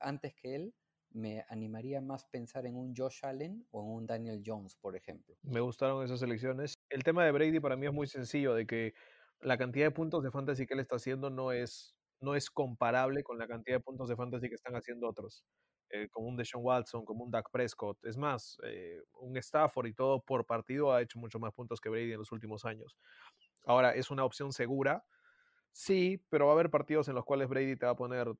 antes que él, me animaría más pensar en un Josh Allen o en un Daniel Jones, por ejemplo. Me gustaron esas elecciones. El tema de Brady para mí es muy sencillo, de que la cantidad de puntos de fantasy que él está haciendo no es, no es comparable con la cantidad de puntos de fantasy que están haciendo otros, eh, como un Deshaun Watson, como un Dak Prescott. Es más, eh, un Stafford y todo por partido ha hecho mucho más puntos que Brady en los últimos años. Ahora, ¿es una opción segura? Sí, pero va a haber partidos en los cuales Brady te va a poner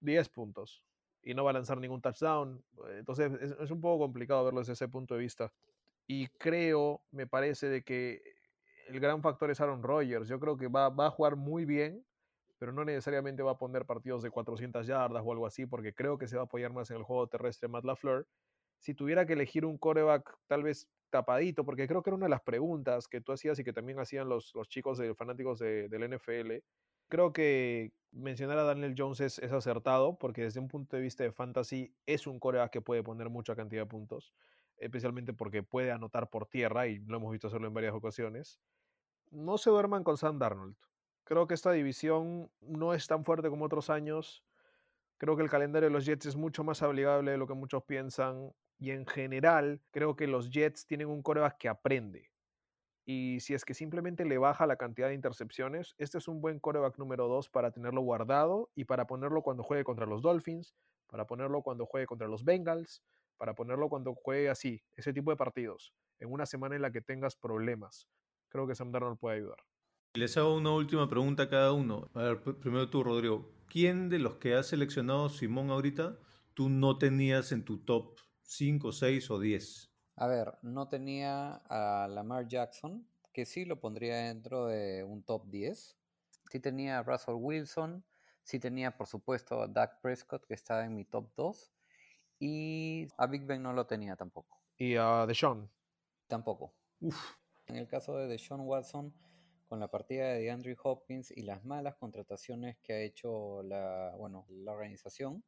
10 puntos y no va a lanzar ningún touchdown. Entonces es, es un poco complicado verlo desde ese punto de vista. Y creo, me parece, de que el gran factor es Aaron Rodgers. Yo creo que va, va a jugar muy bien, pero no necesariamente va a poner partidos de 400 yardas o algo así, porque creo que se va a apoyar más en el juego terrestre Matt LaFleur. Si tuviera que elegir un coreback tal vez tapadito, porque creo que era una de las preguntas que tú hacías y que también hacían los, los chicos de, fanáticos de, del NFL, creo que mencionar a Daniel Jones es, es, acertado, porque desde un punto de vista de fantasy es un coreback que puede poner mucha cantidad de puntos, especialmente porque puede anotar por tierra y lo hemos visto hacerlo en varias ocasiones. No se duerman con Sam Darnold. Creo que esta división no es tan fuerte como otros años. Creo que el calendario de los Jets es mucho más obligable de lo que muchos piensan. Y en general, creo que los Jets tienen un coreback que aprende. Y si es que simplemente le baja la cantidad de intercepciones, este es un buen coreback número 2 para tenerlo guardado y para ponerlo cuando juegue contra los Dolphins, para ponerlo cuando juegue contra los Bengals, para ponerlo cuando juegue así, ese tipo de partidos, en una semana en la que tengas problemas. Creo que Sam Darnold puede ayudar. Les hago una última pregunta a cada uno. A ver, pr- primero tú, Rodrigo. ¿Quién de los que has seleccionado Simón ahorita tú no tenías en tu top 5, 6 o 10? A ver, no tenía a Lamar Jackson, que sí lo pondría dentro de un top 10. Sí tenía a Russell Wilson, sí tenía por supuesto a Dak Prescott, que está en mi top 2. Y a Big Ben no lo tenía tampoco. Y a Deshaun. Tampoco. En el caso de Deshaun Watson, con la partida de Andrew Hopkins y las malas contrataciones que ha hecho la, bueno, la organización,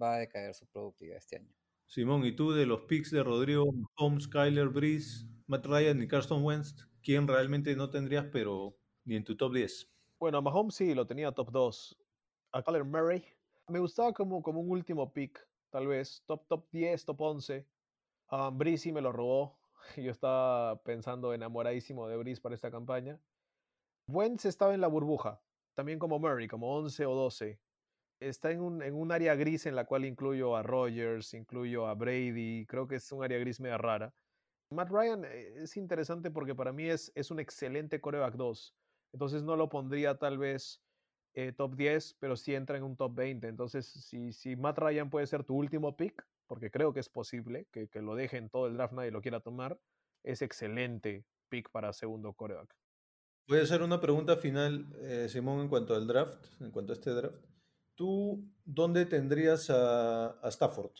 va a decaer su productividad este año. Simón, ¿y tú de los picks de Rodrigo Holmes, Kyler Breeze, Matt Ryan y Carson Wentz, quién realmente no tendrías, pero ni en tu top 10? Bueno, a Mahomes sí lo tenía top 2. A Kyler Murray me gustaba como, como un último pick, tal vez. Top, top 10, top 11. A Breeze sí me lo robó. Yo estaba pensando enamoradísimo de Breeze para esta campaña. Wentz estaba en la burbuja, también como Murray, como 11 o 12. Está en un, área gris en la cual incluyo a Rogers, incluyo a Brady. Creo que es un área gris media rara. Matt Ryan eh, es interesante porque para mí es, un excelente coreback 2. Entonces no lo pondría tal vez eh, top 10, pero sí entra en un top 20. Entonces, si, si Matt Ryan puede ser tu último pick, porque creo que es posible que, que lo dejen todo el draft, nadie lo quiera tomar, es excelente pick para segundo coreback. Voy a hacer una pregunta final, eh, Simón, en cuanto al draft, en cuanto a este draft. ¿Tú dónde tendrías a, Stafford?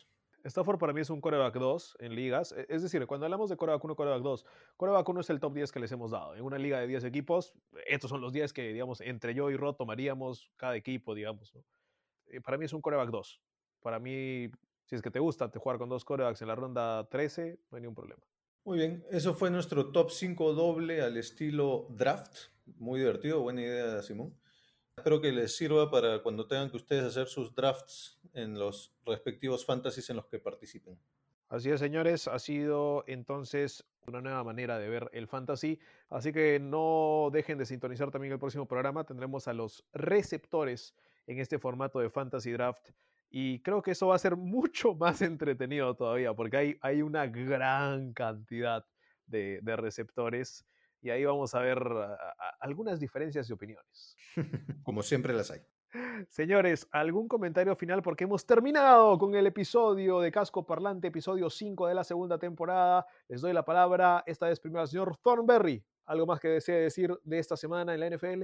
Stafford para mí es un coreback 2 en ligas. e- Es decir, cuando hablamos de coreback 1, coreback 2, coreback 1 es el top 10 que les hemos dado. En una liga de 10 equipos, estos son los 10 que, digamos, entre yo y Rod tomaríamos cada equipo, digamos. Eh, Para mí es un coreback 2. Para mí, si es que te gusta te jugar con dos corebacks en la ronda 13, no hay ningún problema. Muy bien, eso fue nuestro top 5 doble al estilo draft. Muy divertido, buena idea, Simón. Espero que les sirva para cuando tengan que ustedes hacer sus drafts en los respectivos fantasies en los que participen. Así es, señores, ha sido entonces una nueva manera de ver el fantasy. Así que no dejen de sintonizar también el próximo programa. Tendremos a los receptores en este formato de fantasy draft. Y creo que eso va a ser mucho más entretenido todavía, porque hay, hay una gran cantidad de, de receptores. Y ahí vamos a ver algunas diferencias de opiniones. Como siempre las hay. Señores, ¿algún comentario final? Porque hemos terminado con el episodio de Casco Parlante, episodio 5 de la segunda temporada. Les doy la palabra esta vez primero al señor Thornberry. ¿Algo más que desee decir de esta semana en la NFL?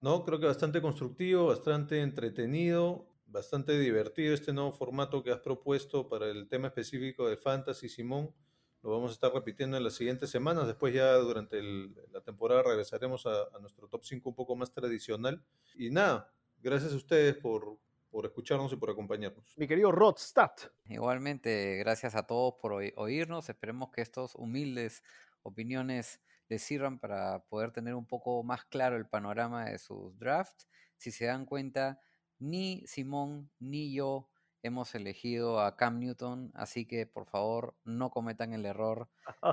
No, creo que bastante constructivo, bastante entretenido, bastante divertido este nuevo formato que has propuesto para el tema específico de Fantasy, Simón. Lo vamos a estar repitiendo en las siguientes semanas. Después ya durante el- la temporada regresaremos a, a nuestro top 5 un poco más tradicional. Y nada, gracias a ustedes por, por escucharnos y por acompañarnos. Mi querido Rod Stat. Igualmente, gracias a todos por oírnos. Esperemos que estos humildes opiniones les sirvan para poder tener un poco más claro el panorama de sus drafts. Si se dan cuenta, ni Simón ni yo hemos elegido a Cam Newton, así que por favor no cometan el error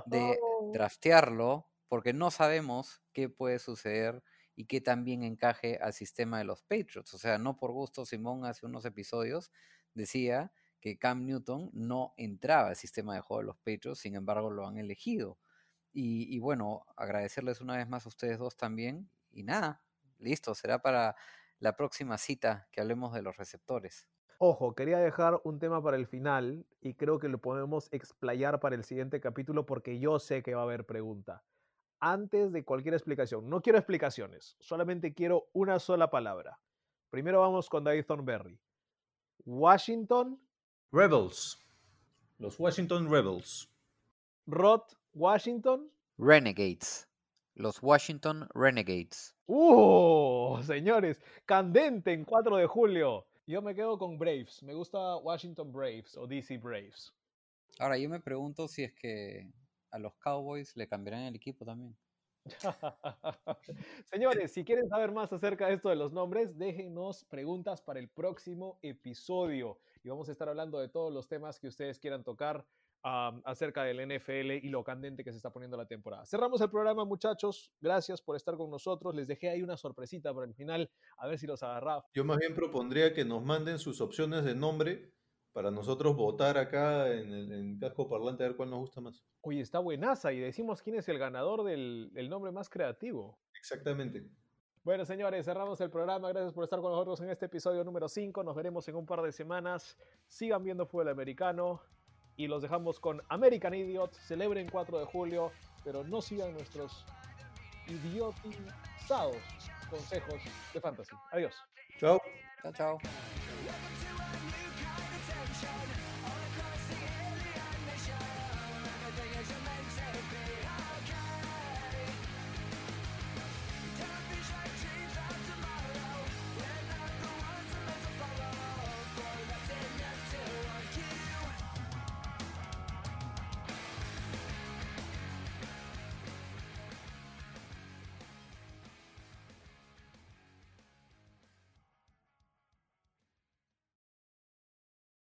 de draftearlo porque no sabemos qué puede suceder y qué también encaje al sistema de los Patriots. O sea, no por gusto, Simón hace unos episodios decía que Cam Newton no entraba al sistema de juego de los Patriots, sin embargo lo han elegido. Y, y bueno, agradecerles una vez más a ustedes dos también. Y nada, listo, será para la próxima cita que hablemos de los receptores. Ojo, quería dejar un tema para el final y creo que lo podemos explayar para el siguiente capítulo porque yo sé que va a haber pregunta. Antes de cualquier explicación, no quiero explicaciones, solamente quiero una sola palabra. Primero vamos con David Thornberry. Washington, Rebels. Los Washington Rebels. Rod, Washington. Renegades. Los Washington Renegades. ¡Uh! Señores, candente en 4 de julio. Yo me quedo con Braves. Me gusta Washington Braves o DC Braves. Ahora, yo me pregunto si es que a los Cowboys le cambiarán el equipo también. Señores, si quieren saber más acerca de esto de los nombres, déjenos preguntas para el próximo episodio. Y vamos a estar hablando de todos los temas que ustedes quieran tocar. Acerca del NFL y lo candente que se está poniendo la temporada. Cerramos el programa, muchachos. Gracias por estar con nosotros. Les dejé ahí una sorpresita para el final, a ver si los agarraba. Yo más bien propondría que nos manden sus opciones de nombre para nosotros votar acá en, el- en Casco Parlante a ver cuál nos gusta más. Oye, está buenaza y decimos quién es el ganador del el nombre más creativo. Exactamente. Bueno, señores, cerramos el programa. Gracias por estar con nosotros en este episodio número 5. Nos veremos en un par de semanas. Sigan viendo fútbol americano y los dejamos con American Idiot. Celebren 4 de julio, pero no sigan nuestros idiotizados consejos de fantasy. Adiós. Chao. Chao, chao.